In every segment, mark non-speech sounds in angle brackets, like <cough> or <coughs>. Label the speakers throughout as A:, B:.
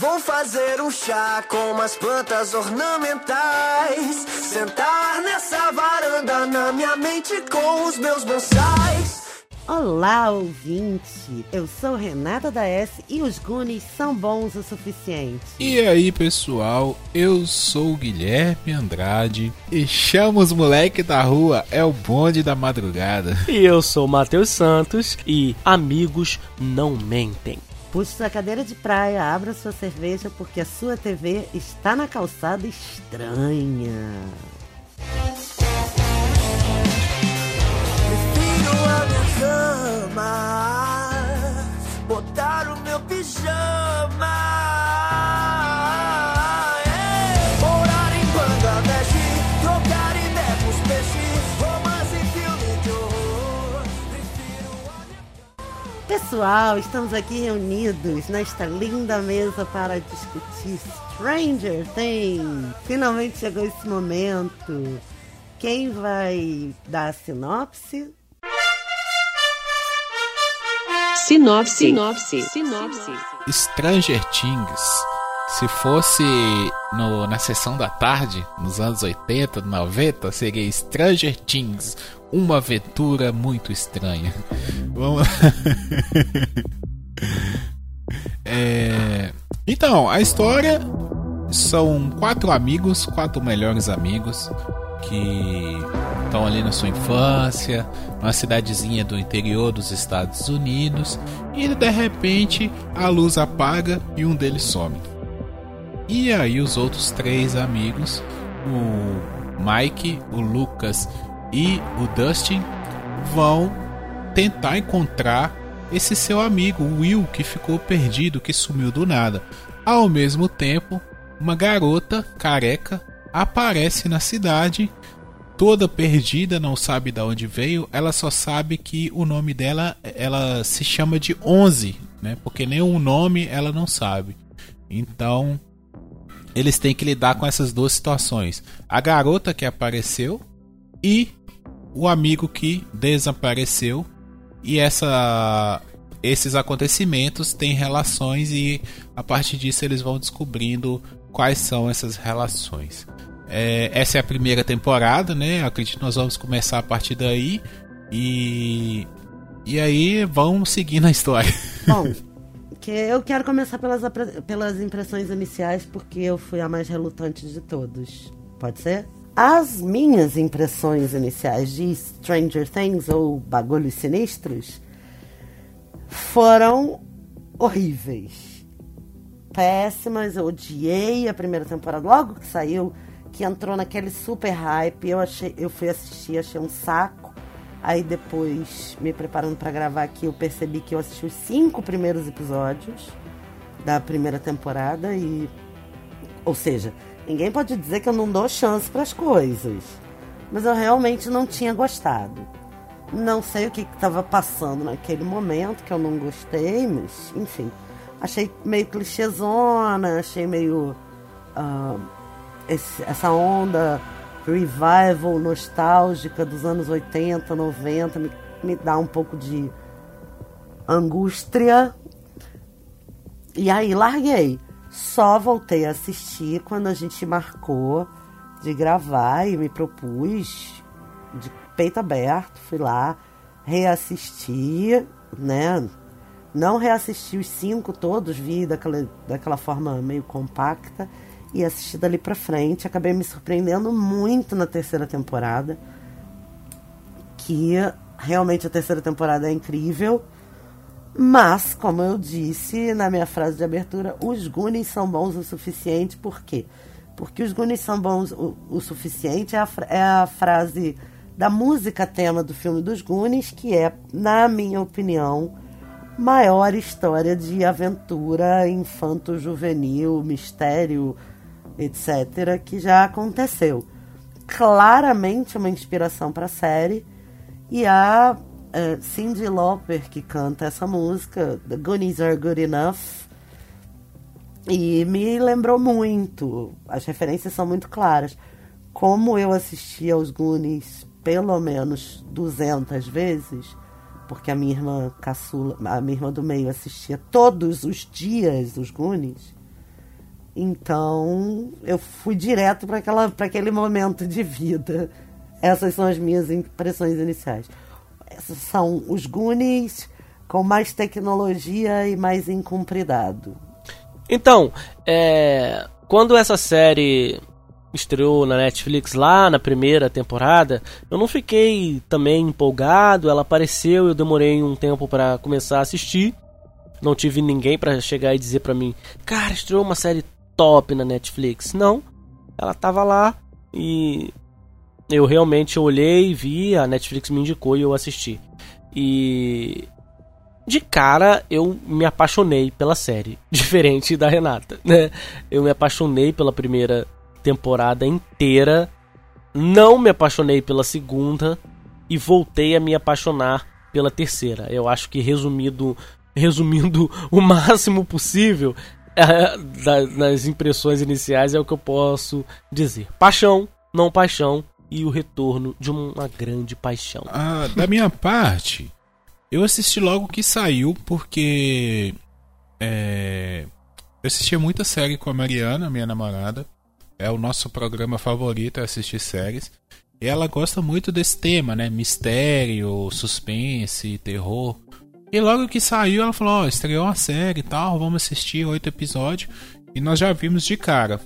A: Vou fazer um chá com umas plantas ornamentais. Sentar nessa varanda na minha mente com os meus bonsais.
B: Olá, ouvinte! Eu sou Renata da S e os Goonies são bons o suficiente.
C: E aí, pessoal, eu sou o Guilherme Andrade e chama os moleque da rua, é o bonde da madrugada.
D: E eu sou o Matheus Santos e amigos não mentem.
B: Puxe sua cadeira de praia, abra sua cerveja porque a sua TV está na calçada estranha.
A: Prefiro a minha cama, botar o meu pijama.
B: Pessoal, estamos aqui reunidos nesta linda mesa para discutir Stranger Things. Finalmente chegou esse momento. Quem vai dar a sinopse?
E: Sinopse. Sinopse. Sinopse.
C: Stranger Things. Se fosse no- na sessão da tarde, nos anos 80, 90, seria Stranger Things, uma aventura muito estranha. Vamos <laughs> É, Então, a história são quatro amigos, quatro melhores amigos que estão ali na sua infância, numa cidadezinha do interior dos Estados Unidos, e de repente a luz apaga e um deles some. E aí os outros três amigos, o Mike, o Lucas e o Dustin, vão tentar encontrar esse seu amigo, Will, que ficou perdido, que sumiu do nada. Ao mesmo tempo, uma garota careca aparece na cidade, toda perdida, não sabe de onde veio. Ela só sabe que o nome dela, ela se chama de Onze, né? Porque o nome ela não sabe. Então, eles têm que lidar com essas duas situações: a garota que apareceu e o amigo que desapareceu. E essa esses acontecimentos têm relações e a partir disso eles vão descobrindo quais são essas relações. É, essa é a primeira temporada, né? Acredito que nós vamos começar a partir daí e e aí vamos seguindo a história. <laughs>
B: Bom, que eu quero começar pelas, pelas impressões iniciais, porque eu fui a mais relutante de todos. Pode ser? As minhas impressões iniciais de Stranger Things ou Bagulhos Sinistros foram horríveis. Péssimas, eu odiei a primeira temporada. Logo que saiu, que entrou naquele super hype, eu, achei, eu fui assistir, achei um saco. Aí depois, me preparando pra gravar aqui, eu percebi que eu assisti os cinco primeiros episódios da primeira temporada e. Ou seja, ninguém pode dizer que eu não dou chance pras coisas. Mas eu realmente não tinha gostado. Não sei o que estava passando naquele momento, que eu não gostei, mas enfim. Achei meio clichêzona, achei meio. ah, esse- essa onda revival nostálgica dos anos 80, 90, me, me dá um pouco de angústia. E aí larguei. Só voltei a assistir quando a gente marcou de gravar e me propus de peito aberto, fui lá, reassisti, né? Não reassisti os cinco todos, vi daquela, daquela forma meio compacta e assisti dali pra frente. Acabei me surpreendendo muito na terceira temporada. Que realmente a terceira temporada é incrível. Mas, como eu disse na minha frase de abertura, os Goonies são bons o suficiente. Por quê? Porque os Goonies são bons o, o suficiente é a, é a frase da música tema do filme dos Goonies, que é, na minha opinião, maior história de aventura infanto-juvenil, mistério, etc., que já aconteceu. Claramente uma inspiração para a série. E a é, Cyndi Lauper que canta essa música, The Goonies Are Good Enough. E me lembrou muito, as referências são muito claras. Como eu assisti aos Goonies pelo menos 200 vezes, porque a minha irmã caçula, a minha irmã do meio assistia todos os dias os Goonies, Então, eu fui direto para aquele momento de vida. Essas são as minhas impressões iniciais. São os Goonies com mais tecnologia e mais incumpridado.
D: Então, é, quando essa série estreou na Netflix lá na primeira temporada, eu não fiquei também empolgado. Ela apareceu, eu demorei um tempo para começar a assistir. Não tive ninguém para chegar e dizer para mim, cara, estreou uma série top na Netflix. Não, ela tava lá e eu realmente olhei, vi, a Netflix me indicou e eu assisti. E de cara eu me apaixonei pela série, <laughs> diferente da Renata, né? Eu me apaixonei pela primeira temporada inteira, não me apaixonei pela segunda e voltei a me apaixonar pela terceira. Eu acho que resumido, resumindo <laughs> o máximo possível, nas impressões iniciais é o que eu posso dizer. Paixão, não paixão e o retorno de uma grande paixão.
C: Ah, da minha parte, eu assisti logo que saiu porque é, eu assistia muita série com a Mariana, minha namorada. É o nosso programa favorito é assistir séries. E ela gosta muito desse tema, né? Mistério, suspense, terror. E logo que saiu, ela falou: Ó, oh, estreou uma série e tal, vamos assistir oito episódios. E nós já vimos de cara.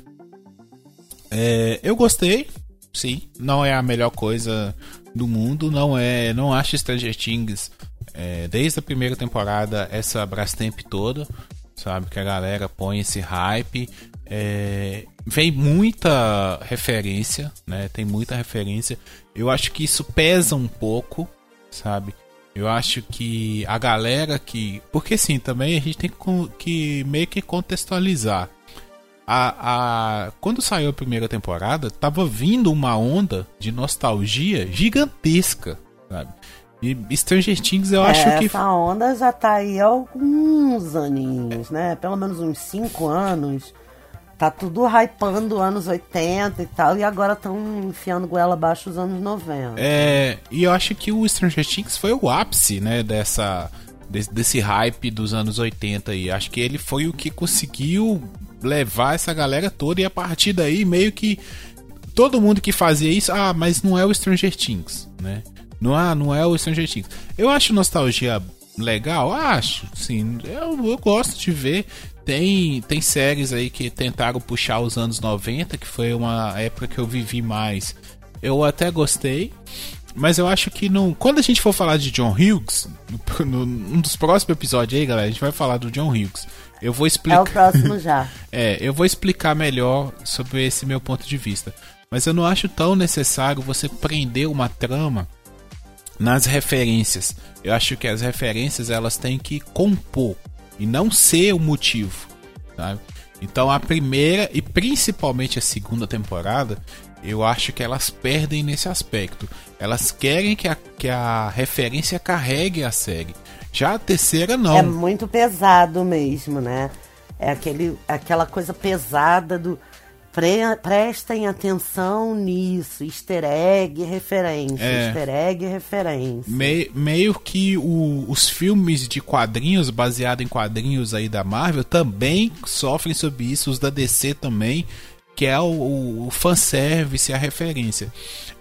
C: É, eu gostei, sim. Não é a melhor coisa do mundo. Não é. Não acho Stranger Things é, desde a primeira temporada essa Brastemp toda. Sabe? Que a galera põe esse hype. É, vem muita referência, né? Tem muita referência. Eu acho que isso pesa um pouco, sabe? Eu acho que a galera que. Porque sim, também a gente tem que meio que contextualizar. A, a, quando saiu a primeira temporada, tava vindo uma onda de nostalgia gigantesca, sabe? E Stranger Things eu
B: é,
C: acho que.
B: Essa onda já tá aí há alguns aninhos, né? Pelo menos uns 5 anos. Tá tudo hypando anos 80 e tal, e agora estão enfiando goela abaixo os anos 90.
C: É, e eu acho que o Stranger Things foi o ápice, né, dessa desse, desse hype dos anos 80 aí. Acho que ele foi o que conseguiu levar essa galera toda e a partir daí meio que todo mundo que fazia isso, ah, mas não é o Stranger Things, né? Não, ah, não é o Stranger Things. Eu acho nostalgia legal, acho, sim. Eu, eu gosto de ver. Tem, tem séries aí que tentaram puxar os anos 90, que foi uma época que eu vivi mais. Eu até gostei, mas eu acho que não. Quando a gente for falar de John Hughes, <laughs> no, num dos próximos episódios aí, galera, a gente vai falar do John Hughes. Eu vou explicar.
B: É o próximo <laughs> já.
C: é, eu vou explicar melhor sobre esse meu ponto de vista. Mas eu não acho tão necessário você prender uma trama nas referências. Eu acho que as referências elas têm que compor e não ser o motivo, sabe? Então a primeira e principalmente a segunda temporada, eu acho que elas perdem nesse aspecto. Elas querem que a, que a referência carregue a série. Já a terceira não.
B: É muito pesado mesmo, né? É aquele, aquela coisa pesada do Pre prestem atenção nisso. Easter egg, referência. É, easter egg, referência.
C: Me, meio que o, os filmes de quadrinhos, baseados em quadrinhos aí da Marvel, também sofrem sobre isso. Os da DC também, que é o, o, o fanservice, a referência.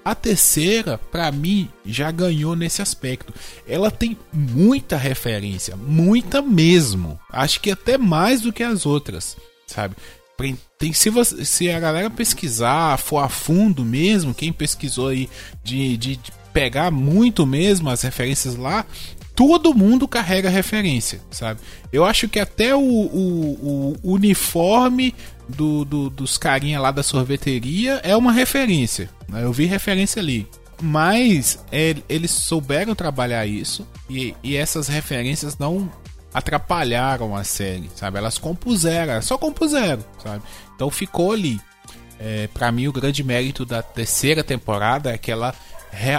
C: A terceira, para mim, já ganhou nesse aspecto. Ela tem muita referência, muita mesmo. Acho que até mais do que as outras, sabe? Tem, se, você, se a galera pesquisar, for a fundo mesmo, quem pesquisou aí de, de, de pegar muito mesmo as referências lá, todo mundo carrega referência, sabe? Eu acho que até o, o, o uniforme do, do, dos carinha lá da sorveteria é uma referência. Né? Eu vi referência ali. Mas é, eles souberam trabalhar isso e, e essas referências não atrapalharam a série, sabe? Elas compuseram, só compuseram, sabe? Então ficou ali. É, para mim, o grande mérito da terceira temporada é que ela.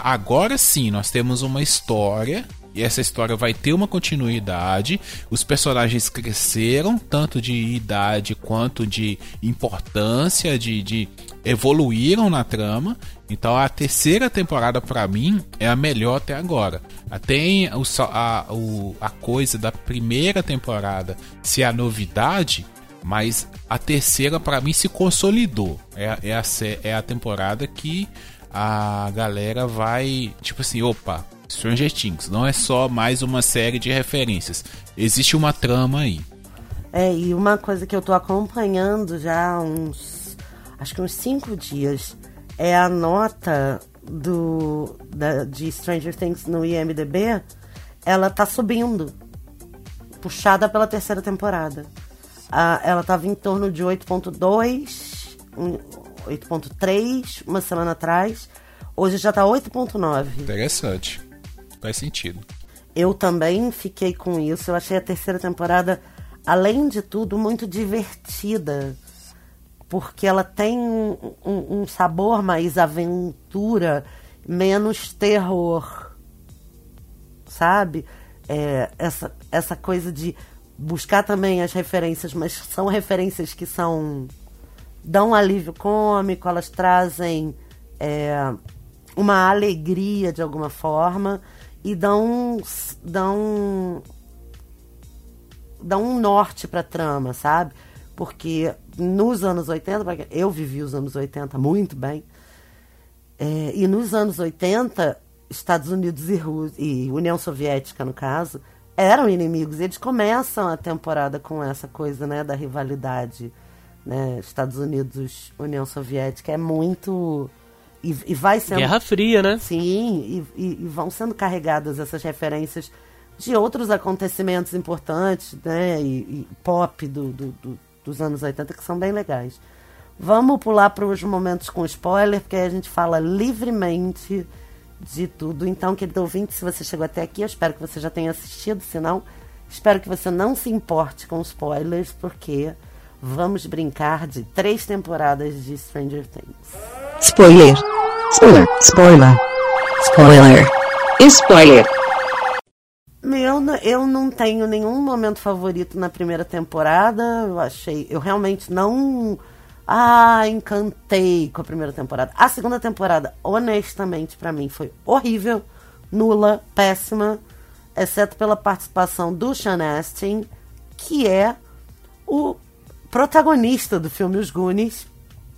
C: Agora sim, nós temos uma história e essa história vai ter uma continuidade. Os personagens cresceram, tanto de idade quanto de importância, de, de evoluíram na trama. Então a terceira temporada para mim é a melhor até agora. Tem a, a, a coisa da primeira temporada ser a novidade, Mas a terceira, pra mim, se consolidou. É, é, a, é a temporada que a galera vai. Tipo assim, opa, Stranger Things não é só mais uma série de referências. Existe uma trama aí.
B: É, e uma coisa que eu tô acompanhando já há uns. Acho que uns cinco dias é a nota do da, de Stranger Things no IMDB. Ela tá subindo. Puxada pela terceira temporada. Ah, ela tava em torno de 8.2, um, 8.3 uma semana atrás. Hoje já tá 8.9.
C: Interessante. Faz sentido.
B: Eu também fiquei com isso. Eu achei a terceira temporada, além de tudo, muito divertida. Porque ela tem um, um- sabor mais aventura, menos terror. Sabe? É, essa, essa coisa de buscar também as referências, mas são referências que são. dão um alívio cômico, elas trazem é, uma alegria de alguma forma e dão dão dão um norte pra trama, sabe? Porque nos anos 80, porque eu vivi os anos 80 muito bem, é, e nos anos 80, Estados Unidos e, Rú- e União Soviética, no caso, eram inimigos. Eles começam a temporada com essa coisa né, da rivalidade. Né? Estados Unidos, União Soviética, é muito. E, e vai sendo.
D: Guerra Fria, né?
B: Sim, e, e- e vão sendo carregadas essas referências de outros acontecimentos importantes, né? E, pop do, do- do- dos anos 80 que são bem legais. Vamos pular para os momentos com spoiler, porque aí a gente fala livremente de tudo. Então, querido ouvinte, se você chegou até aqui, eu espero que você já tenha assistido. Se não, espero que você não se importe com spoilers, porque vamos brincar de três temporadas de Stranger Things.
E: Spoiler. Spoiler. Spoiler. Spoiler. Spoiler.
B: Meu, eu não tenho nenhum momento favorito na primeira temporada. Eu achei. Eu realmente não. Ah, encantei com a primeira temporada. A segunda temporada, honestamente, pra mim, foi horrível, nula, péssima, exceto pela participação do Sean Astin, que é o protagonista do filme Os Goonies.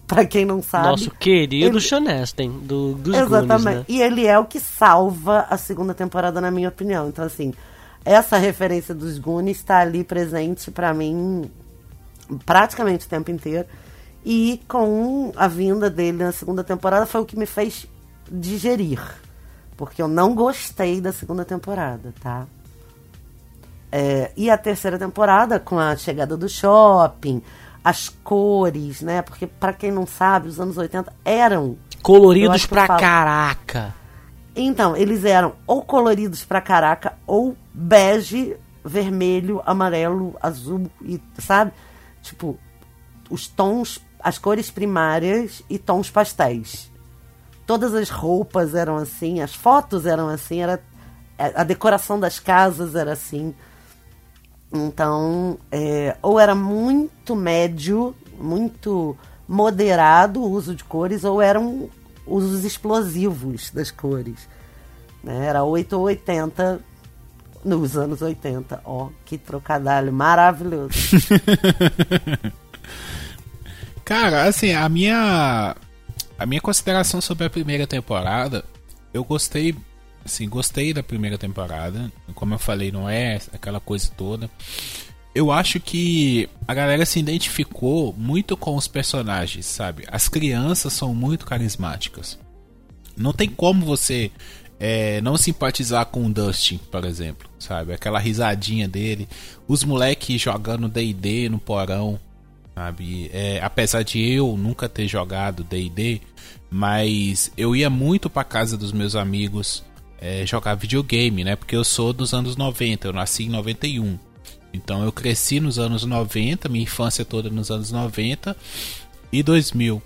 B: <laughs> Pra quem não sabe.
D: Nosso querido
B: ele-
D: Sean Astin, do, dos
B: Exatamente.
D: Goonies, né?
B: E ele é o que salva a segunda temporada, na minha opinião. Então, assim, essa referência dos Goonies está ali presente pra mim praticamente o tempo inteiro. E com a vinda dele na segunda temporada foi o que me fez digerir. Porque eu não gostei da segunda temporada, tá? É, e a terceira temporada, com a chegada do shopping, as cores, né? Porque, pra quem não sabe, os anos 80 eram
D: Coloridos pra
B: falo.
D: caraca.
B: então, eles eram ou coloridos pra caraca, ou bege, vermelho, amarelo, azul, e sabe? Tipo, os tons, as cores primárias e tons pastéis. Todas as roupas eram assim, as fotos eram assim, era, a decoração das casas era assim. Então, é, ou era muito médio, muito moderado o uso de cores, ou eram usos explosivos das cores. né? Era 8 ou 80 nos anos 80. Ó, que trocadilho maravilhoso. <laughs>
C: Cara, assim, a minha a minha consideração sobre a primeira temporada, eu gostei, assim, gostei da primeira temporada. Como eu falei, não é aquela coisa toda. Eu acho que a galera se identificou muito com os personagens, sabe? As crianças são muito carismáticas. Não tem como você é, não simpatizar com o Dustin, por exemplo, sabe? Aquela risadinha dele, os moleques jogando D&D no porão, sabe? É, apesar de eu nunca ter jogado D&D, mas eu ia muito pra casa dos meus amigos é, jogar videogame, né? Porque eu sou dos anos 90, eu nasci em 91. Então eu cresci nos anos 90, minha infância toda nos anos 90 e 2000.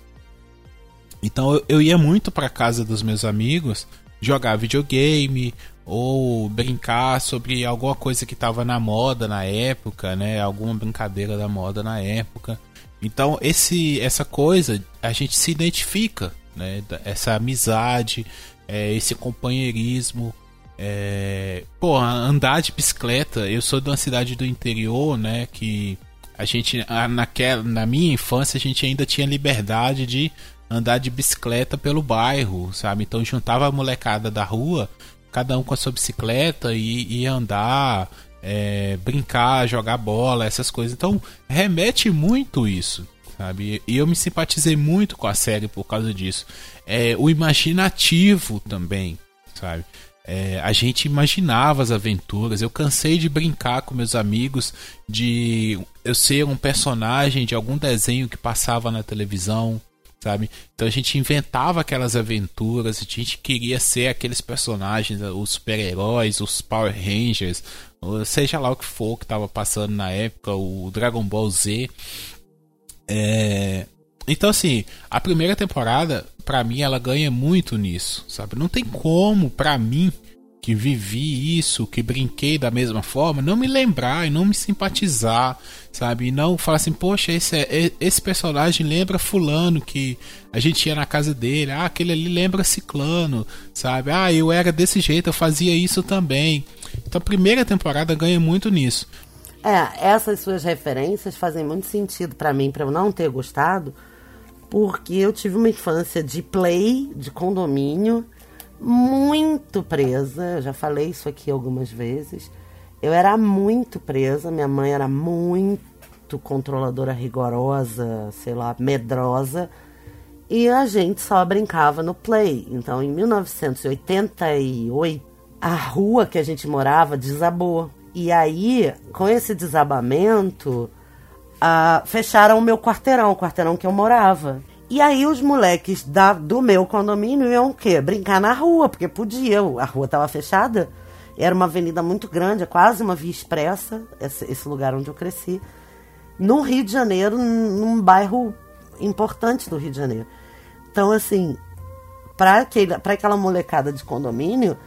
C: Então eu, eu ia muito pra casa dos meus amigos jogar videogame ou brincar sobre alguma coisa que tava na moda na época, né? Alguma brincadeira da moda na época. Então esse essa coisa a gente se identifica, né? Essa amizade, é, esse companheirismo. É... Pô, andar de bicicleta, eu sou de uma cidade do interior, né? Que a gente, naquela, na minha infância, a gente ainda tinha liberdade de andar de bicicleta pelo bairro, sabe? Então juntava a molecada da rua, cada um com a sua bicicleta e ia andar, é, brincar, jogar bola, essas coisas. Então remete muito isso, sabe? E eu me simpatizei muito com a série por causa disso. É, o imaginativo também, sabe? É, a gente imaginava as aventuras. Eu cansei de brincar com meus amigos de eu ser um personagem de algum desenho que passava na televisão, sabe? Então a gente inventava aquelas aventuras, a gente queria ser aqueles personagens, os super-heróis, os Power Rangers, seja lá o que for que estava passando na época, o Dragon Ball Z. É, Então, assim, a primeira temporada, pra mim, ela ganha muito nisso, sabe? Não tem como, pra mim, que vivi isso, que brinquei da mesma forma, não me lembrar e não me simpatizar, sabe? E não falar assim, poxa, esse, é, esse personagem lembra Fulano que a gente ia na casa dele, ah, aquele ali lembra Ciclano, sabe? Ah, eu era desse jeito, eu fazia isso também. Então, a primeira temporada ganha muito nisso.
B: É, essas suas referências fazem muito sentido pra mim, pra eu não ter gostado, porque eu tive uma infância de play, de condomínio, muito presa. Eu já falei isso aqui algumas vezes. Eu era muito presa, minha mãe era muito controladora, rigorosa, sei lá, medrosa. E a gente só brincava no play. Então, em 1988, a rua que a gente morava desabou. E aí, com esse desabamento, ah, fecharam o meu quarteirão, o quarteirão que eu morava. E aí os moleques da, do meu condomínio iam o quê? Brincar na rua, porque podia, a rua estava fechada. Era uma avenida muito grande, é quase uma via expressa, esse, esse lugar onde eu cresci. No Rio de Janeiro, num bairro importante do Rio de Janeiro. Então, assim, para aquela molecada de condomínio,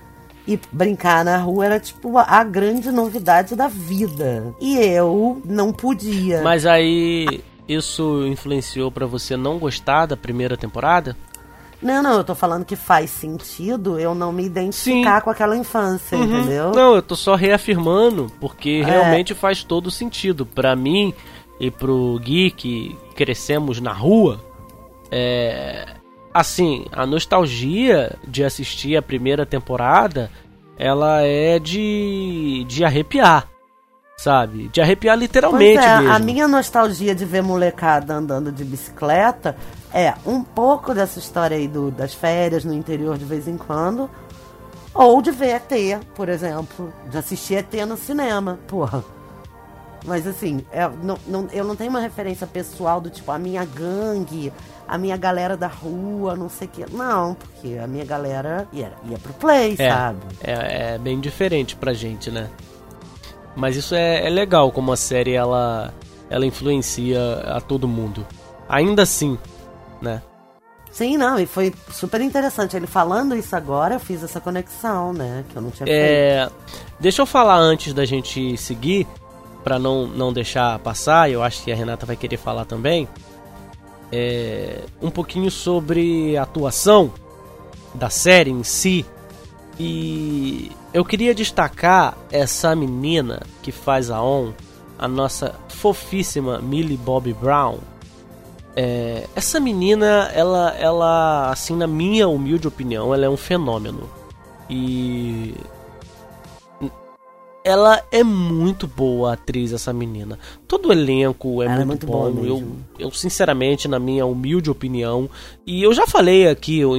B: e brincar na rua era tipo a grande novidade da vida. E eu não podia.
D: Mas aí isso influenciou pra você não gostar da primeira temporada?
B: Não, não, eu tô falando que faz sentido eu não me identificar
D: Sim.
B: com aquela infância, entendeu?
D: Não, eu tô só reafirmando, porque
B: É.
D: realmente faz todo sentido. Pra mim e pro Gui, que crescemos na rua, é. Assim, a nostalgia de assistir a primeira temporada, ela é de. de arrepiar. Sabe? De arrepiar
B: Pois
D: literalmente
B: é,
D: mesmo.
B: a minha nostalgia de ver molecada andando de bicicleta é um pouco dessa história aí do, das férias no interior de vez em quando. Ou de ver ET, por exemplo. De assistir ET no cinema. Porra. Mas assim, é, não- não- eu não tenho uma referência pessoal do tipo a minha gangue, a minha galera da rua, não sei o quê. Não, porque a minha galera ia, ia pro play,
D: É,
B: sabe?
D: é, é bem diferente pra gente, né? Mas isso é, é legal como a série ela, ela influencia a todo mundo. Ainda assim, né?
B: Sim, não, e foi super interessante. Ele falando isso agora, eu fiz essa conexão, né? Que eu não tinha feito.
D: É, deixa eu falar antes da gente seguir, pra não, não deixar passar, eu acho que a Renata vai querer falar também. É, um pouquinho sobre a atuação da série em si. E eu queria destacar essa menina que faz a On, a nossa fofíssima Millie Bobby Brown. É, essa menina, ela, ela, assim, na minha humilde opinião, ela é um fenômeno. E ela é muito boa atriz, essa menina. Todo o elenco é,
B: Ela é
D: muito,
B: muito
D: bom. Eu, eu, sinceramente, na minha humilde opinião, e eu já falei aqui eu,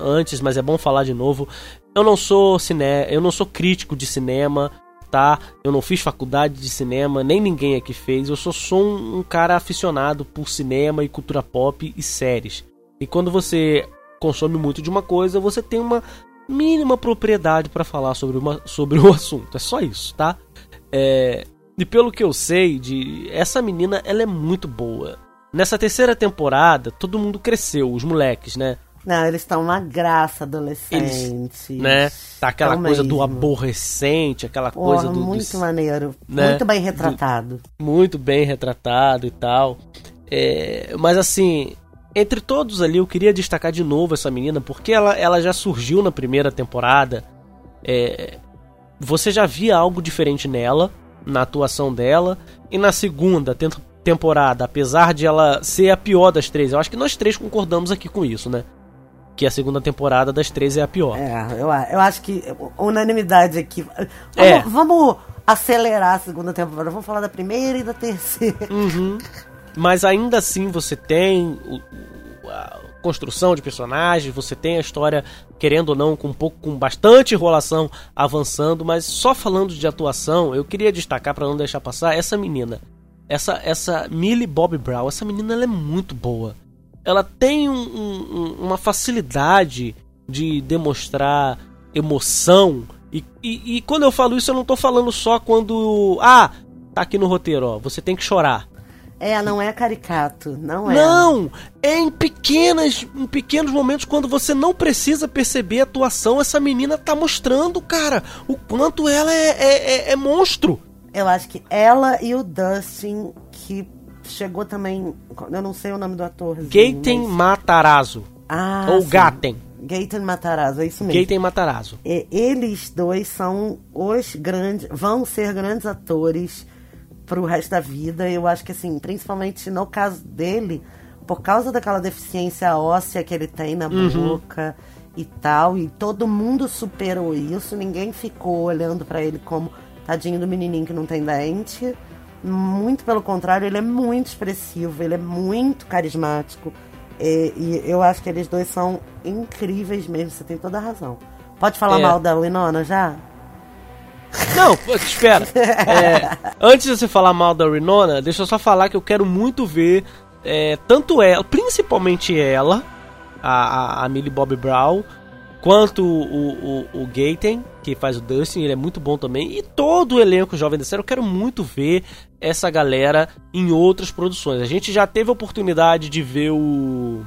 D: antes, mas é bom falar de novo. Eu não sou cine, eu não sou crítico de cinema, tá? Eu não fiz faculdade de cinema, nem ninguém aqui fez. Eu só sou um, um cara aficionado por cinema e cultura pop e séries. E quando você consome muito de uma coisa, você tem uma mínima propriedade para falar sobre, uma, sobre <laughs> o assunto. É só isso, tá? É, e pelo que eu sei, de essa menina, ela é muito boa. Nessa terceira temporada, todo mundo cresceu, os moleques, né?
B: Não, eles estão uma graça adolescente.
D: né? Tá aquela
B: Tão
D: coisa do
B: mesmo.
D: aborrecente, aquela
B: Porra,
D: coisa do,
B: muito
D: do-
B: maneiro.
D: né?
B: Muito bem retratado.
D: muito bem retratado e tal. É, mas assim, entre todos ali, eu queria destacar de novo essa menina, porque ela, ela já surgiu na primeira temporada. É, você já via algo diferente nela, na atuação dela, e na segunda, temporada, apesar de ela ser a pior das três, eu acho que nós três concordamos aqui com isso, né? Que a segunda temporada das três é a pior.
B: É, eu, eu acho que unanimidade aqui. Vamos,
D: É.
B: vamos acelerar a segunda temporada. Vamos falar da primeira e da terceira.
D: Mas ainda assim você tem construção de personagens, você tem a história, querendo ou não, com um pouco com bastante enrolação avançando, mas só falando de atuação, eu queria destacar para não deixar passar essa menina. Essa essa Millie Bobby Brown, essa menina ela é muito boa. Ela tem um- um- uma facilidade de demonstrar emoção. E, e- e quando eu falo isso, eu não tô falando só quando. Ah, tá aqui no roteiro, ó. Você tem que chorar.
B: É, não é caricato. Não é.
D: Não! É em pequenas, em pequenos momentos quando você não precisa perceber a atuação, essa menina tá mostrando, cara, o quanto ela é, é, é- é monstro.
B: Eu acho que ela e o Dustin, que chegou também. Eu não sei o nome do ator.
D: Gaten Matarazzo.
B: Ah,
D: ou
B: sim.
D: Gaten.
B: Gaten Matarazzo, é isso mesmo.
D: Gaten Matarazzo.
B: E- eles dois são os grandes, vão ser grandes atores pro resto da vida. Eu acho que assim, principalmente no caso dele, por causa daquela deficiência óssea que ele tem na boca e tal, e todo mundo superou isso, ninguém ficou olhando pra ele como tadinho do menininho que não tem dente. Muito pelo contrário, ele é muito expressivo, ele é muito carismático. E, e eu acho que eles dois são incríveis mesmo, você tem toda a razão. Pode falar
D: É.
B: mal da Winona já?
D: Não, pô, espera. <laughs> É, antes de você falar mal da Renona, deixa eu só falar que eu quero muito ver é, tanto ela, principalmente ela, a, a, a Millie Bobby Brown, quanto o, o, o Gaten, que faz o Dustin, ele é muito bom também, e todo o elenco Jovem da Série. Eu quero muito ver essa galera em outras produções. A gente já teve a oportunidade de ver o,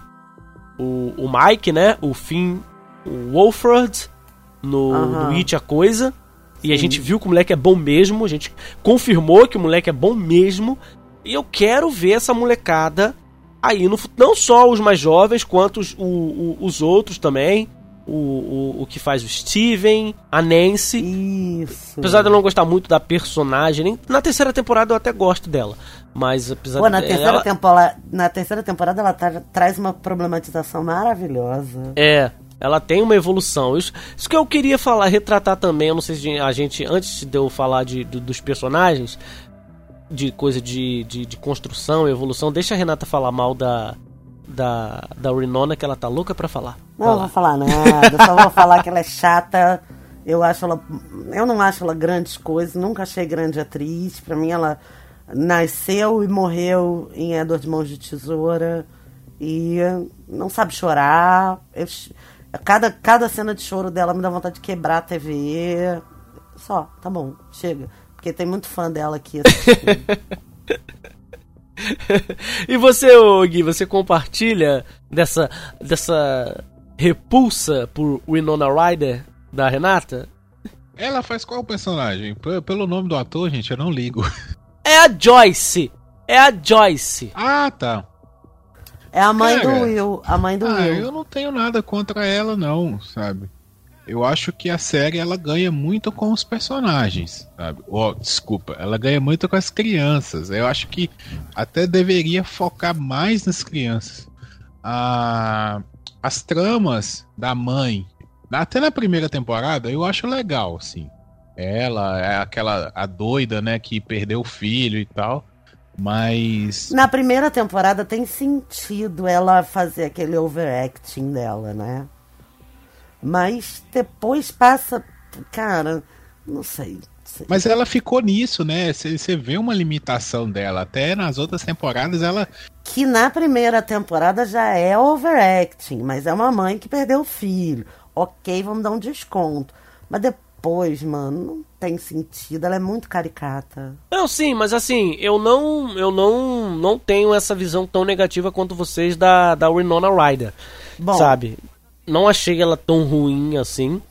D: o, o Mike, né? O Finn Wolford no,
B: Aham.
D: no It a Coisa. E a gente viu que o moleque é bom mesmo, a gente confirmou que o moleque é bom mesmo. E eu quero ver essa molecada aí no não só os mais jovens, quanto os, o- o- os outros também. O, o, o que faz o Steven, a Nancy.
B: Isso.
D: Apesar de eu não gostar muito da personagem, na terceira temporada eu até gosto dela. Mas apesar
B: Pô, na
D: de
B: terceira,
D: ela,
B: temporada, na terceira temporada ela tra- traz uma problematização maravilhosa.
D: É, ela tem uma evolução. Isso, isso que eu queria falar, retratar também. Eu não sei se a gente, antes de eu falar de, do- dos personagens, de coisa de, de, de construção e evolução, deixa a Renata falar mal da, da, da Renona, que ela tá louca pra falar.
B: Não
D: Vai
B: vou
D: lá.
B: falar nada, só vou falar que ela é chata. Eu acho ela. Eu não acho ela grandes coisas, nunca achei grande atriz. Pra mim, ela nasceu e morreu em Edward Mãos de Tesoura. E não sabe chorar. Eu cada, cada cena de choro dela me dá vontade de quebrar a TV. Só, tá bom, chega. Porque tem muito fã dela aqui <laughs>
D: e você, ô Gui, você compartilha dessa, dessa repulsa por Winona Ryder da Renata?
C: Ela faz qual personagem? P- Pelo nome do ator, gente, eu não ligo.
D: É a Joyce! É a Joyce!
C: Ah, tá.
B: É a mãe
C: Cara,
B: do Will. A mãe do
C: Ah,
B: Will.
C: eu não tenho nada contra ela, não, sabe? Eu acho que a série ela ganha muito com os personagens, sabe? Oh, desculpa, ela ganha muito com as crianças. Eu acho que até deveria focar mais nas crianças. Ah, as tramas da mãe, até na primeira temporada, eu acho legal, assim. Ela é aquela a doida, né, que perdeu o filho e tal. Mas
B: Na primeira temporada tem sentido ela fazer aquele overacting dela, né? Mas depois passa. Cara, não sei.
C: Mas ela ficou nisso, né? Você vê uma limitação dela. Até nas outras temporadas ela.
B: Que na primeira temporada já é overacting, mas é uma mãe que perdeu o filho. Ok, vamos dar um desconto. Mas depois, mano, não tem sentido. Ela é muito caricata.
D: Não, sim, mas assim, eu não eu não, não tenho essa visão tão negativa quanto vocês da, da Winona Ryder,
B: Bom,
D: sabe? Não achei ela tão ruim assim.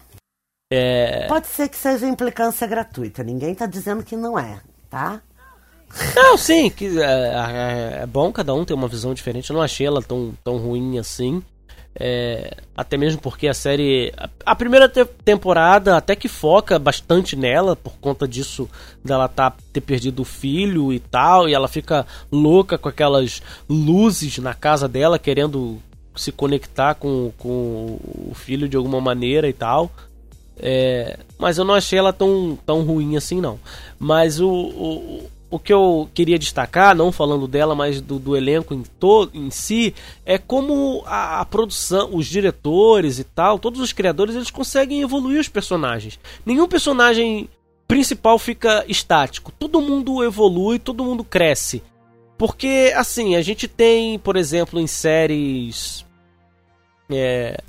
D: É...
B: pode ser que seja implicância gratuita. Ninguém tá dizendo que não é, tá?
D: Não, sim, que é, é- é bom cada um ter uma visão diferente. Eu não achei ela tão, tão ruim assim. É, até mesmo porque a série. A, a primeira te- temporada até que foca bastante nela, por conta disso dela tá, ter perdido o filho e tal, e ela fica louca com aquelas luzes na casa dela, querendo se conectar com, com o filho de alguma maneira e tal. É, mas eu não achei ela tão, tão ruim assim, não. Mas o, o, o que eu queria destacar, não falando dela, mas do, do elenco em, to, em si, é como a, a produção, os diretores e tal, todos os criadores, eles conseguem evoluir os personagens. Nenhum personagem principal fica estático. Todo mundo evolui, todo mundo cresce. Porque, assim, a gente tem, por exemplo, em séries. É,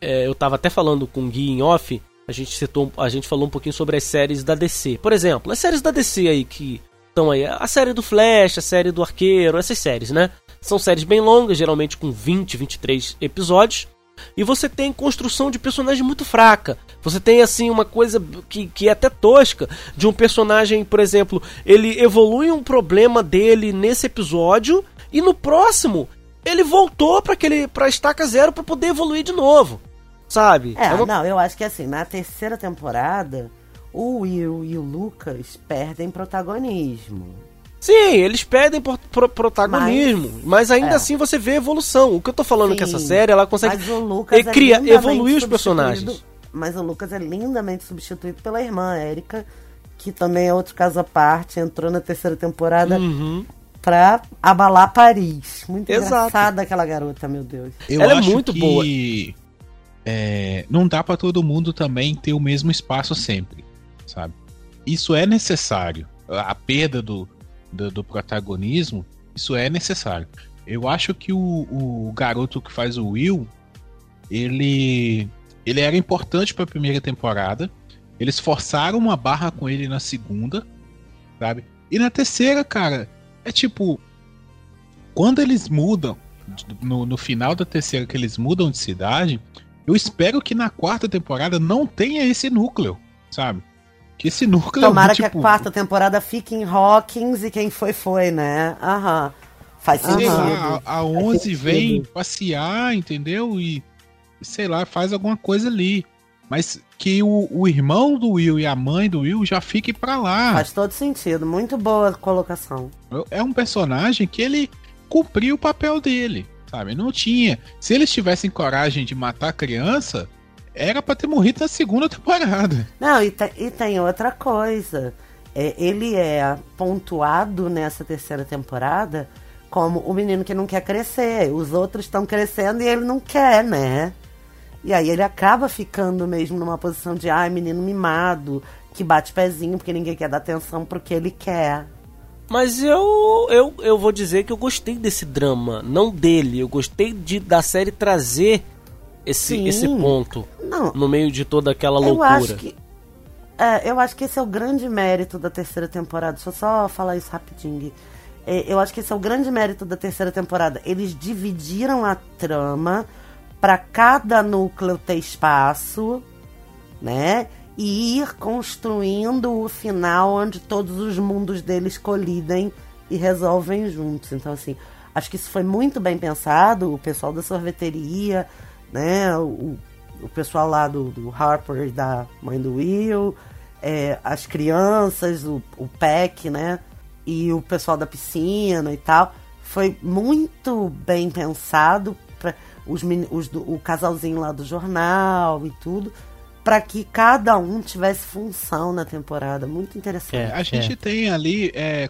D: é, eu tava até falando com o Gui em off. A gente citou, a gente falou um pouquinho sobre as séries da DC. Por exemplo, as séries da DC aí que estão aí, a série do Flash, a série do Arqueiro, essas séries, né? São séries bem longas, geralmente com 20, 23 episódios. E você tem construção de personagem muito fraca. Você tem, assim, uma coisa que, que é até tosca de um personagem, por exemplo, ele evolui um problema dele nesse episódio e no próximo ele voltou para aquele pra estaca zero para poder evoluir de novo. Sabe?
B: É,
D: uma-
B: não, eu acho que assim, na terceira temporada, o Will e o Lucas perdem protagonismo.
D: Sim, eles perdem por, protagonismo, mas, ainda
B: é.
D: assim você vê evolução. O que eu tô falando é que essa
B: Sim,
D: série ela consegue
B: Mas o Lucas
D: e cria,
B: é
D: evoluir os personagens.
B: Mas o Lucas é lindamente substituído pela irmã Érica, que também é outro caso à parte, entrou na terceira temporada
D: Uhum.
B: pra abalar Paris. Muito
D: Exato.
B: engraçada aquela garota, meu Deus.
C: Eu
D: Ela é muito
C: que,
D: boa.
C: é, não dá pra todo mundo também ter o mesmo espaço sempre, sabe? Isso é necessário. A perda do, do, do protagonismo, isso é necessário. Eu acho que o, o garoto que faz o Will, ele, ele era importante pra primeira temporada. Eles forçaram uma barra com ele na segunda, sabe? E na terceira, cara, é tipo. Quando eles mudam, no, no final da terceira, que eles mudam de cidade, eu espero que na quarta temporada não tenha esse núcleo, sabe? Que esse núcleo.
B: Tomara
C: tipo,
B: que a quarta temporada fique em Hawkins e quem foi, foi, né? Aham. Faz
C: sei
B: sentido.
C: lá, a, a 11
F: sentido.
C: vem passear, entendeu? E sei lá, faz alguma coisa ali. Mas que o, o irmão do Will e a mãe do Will já fiquem pra lá.
B: Faz todo sentido. Muito boa colocação.
C: É um personagem que ele cumpriu o papel dele, sabe? Não tinha. Se eles tivessem coragem de matar a criança, era pra ter morrido na segunda temporada.
B: Não, e, te- e tem outra coisa. É, ele é pontuado nessa terceira temporada como o menino que não quer crescer. Os outros estão crescendo e ele não quer, né? E aí ele acaba ficando mesmo numa posição de, ai, menino mimado, que bate pezinho porque ninguém quer dar atenção pro que ele quer.
D: Mas eu, eu, eu vou dizer que eu gostei desse drama, não dele. Eu gostei de, da série trazer esse,
B: Sim.
D: esse ponto
B: Não,
D: no meio de toda aquela
B: eu
D: loucura.
B: acho que. É, eu acho que esse é o grande mérito da terceira temporada. Deixa eu só falar isso rapidinho. É, eu acho que esse é o grande mérito da terceira temporada. Eles dividiram a trama para cada núcleo ter espaço, né? E ir construindo o final onde todos os mundos deles colidem e resolvem juntos. Então, assim, acho que isso foi muito bem pensado. O pessoal da sorveteria, né? O, o pessoal lá do, do Harper e da mãe do Will, é, as crianças, o, o Peck, né? E o pessoal da piscina e tal. Foi muito bem pensado para os, os do- o casalzinho lá do jornal e tudo, para que cada um tivesse função na temporada. Muito interessante.
D: É,
C: A gente tem ali é,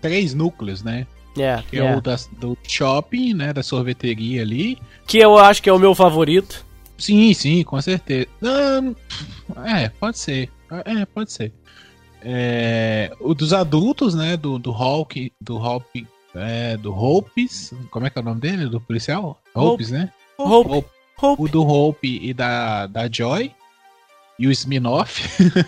C: três núcleos, né?
D: É,
C: Que é,
D: é.
C: o da- do shopping, né? Da sorveteria ali.
D: Que eu acho que é o meu favorito.
C: Sim, sim, com certeza. Ah, é, pode ser. É, pode ser. É, o dos adultos, né? Do, do Hulk, do Hulk, é, do Hopes. Como é que é o nome dele? Do policial? Hopes, né?
D: Hope,
C: Hope.
D: Hope.
C: O do Hope e da, da Joy. E o Sminoff.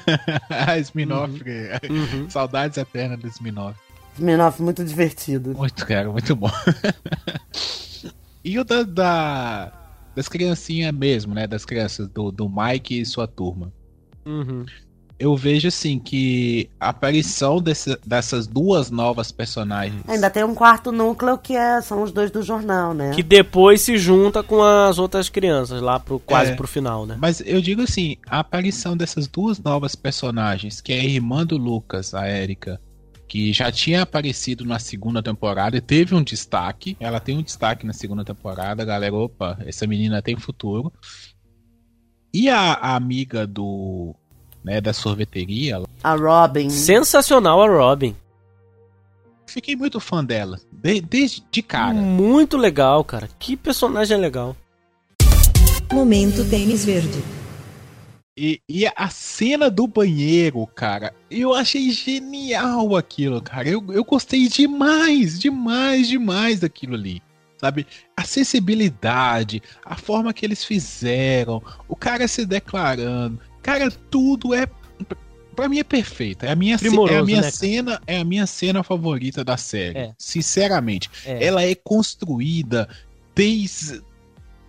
C: <laughs> a Sminoff. <laughs>
D: Uhum.
C: Saudades eternas do Sminoff.
B: Minoff muito divertido.
C: Muito, cara, muito bom. e o da, da- das criancinhas mesmo, né? Das crianças do, do Mike e sua turma.
D: Uhum.
C: eu vejo assim que a aparição desse- dessas duas novas personagens.
B: Ainda tem um quarto núcleo que é, são os dois do jornal, né?
D: Que depois se junta com as outras crianças lá pro quase
C: É.
D: pro final, né?
C: Mas eu digo assim, a aparição dessas duas novas personagens, que é a irmã do Lucas, a Erika, que já tinha aparecido na segunda temporada e teve um destaque. Ela tem um destaque na segunda temporada, galera. Opa, essa menina tem futuro. E a, a amiga do. Né, da sorveteria,
B: A Robin.
D: Sensacional a Robin.
C: fiquei muito fã dela. de- desde de cara.
D: Muito legal, cara. Que personagem legal.
F: Momento tênis verde.
C: E, e a cena do banheiro, cara, eu achei genial aquilo, cara. Eu, eu gostei demais, demais, demais daquilo ali. Sabe? A acessibilidade, a forma que eles fizeram, o cara se declarando. Cara, tudo é. Pra mim é perfeito. É a minha, é a minha
D: né, cara?
C: cena, é a minha cena favorita da série.
D: É.
C: Sinceramente.
D: É.
C: Ela é construída desde,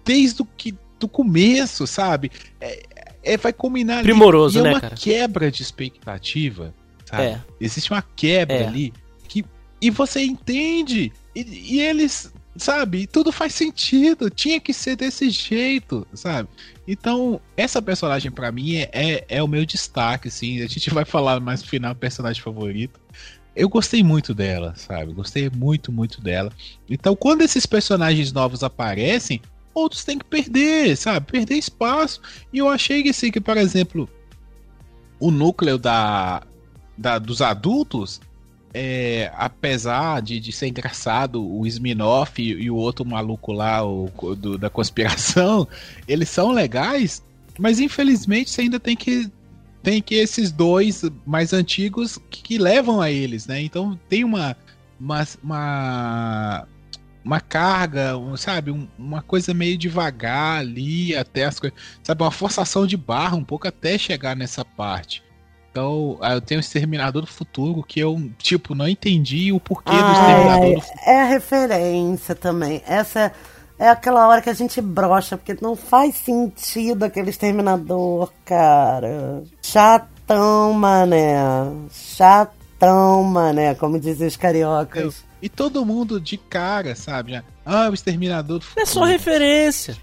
C: desde o que, do começo, sabe? É, é- vai combinar ali.
D: Primoroso,
C: e é
D: né,
C: uma
D: cara?
C: quebra de expectativa, sabe?
D: É.
C: Existe uma quebra
D: É.
C: ali que e você entende e, e eles, sabe? Tudo faz sentido. Tinha que ser desse jeito, sabe? Então essa personagem pra mim é, é, é o meu destaque, assim. A gente <laughs> vai falar mais no final personagem favorito. Eu gostei muito dela, sabe? Gostei muito, muito dela. Então, quando esses personagens novos aparecem, outros têm que perder, sabe? Perder espaço. E eu achei que, assim, que, por exemplo, o núcleo da, da- dos adultos, é, apesar de, de ser engraçado, o Sminoff e, e o outro maluco lá, o, do- da conspiração, <laughs> eles são legais, mas infelizmente você ainda tem que tem que esses dois mais antigos que, que levam a eles, né? Então tem uma uma, uma, uma carga, um, sabe, um- uma coisa meio devagar ali até as coisas, sabe, uma forçação de barra um pouco até chegar nessa parte. Então, ah, eu tenho o Exterminador do Futuro que eu, tipo, não entendi o porquê do Exterminador
B: Ai,
C: do Futuro.
B: é a referência também. Essa é aquela hora que a gente brocha, porque não faz sentido aquele exterminador, cara. Chatão, mané. Chatão, mané, como dizem os cariocas.
C: E todo mundo de cara, sabe? Já, ah, o Exterminador do Futuro.
D: É só referência.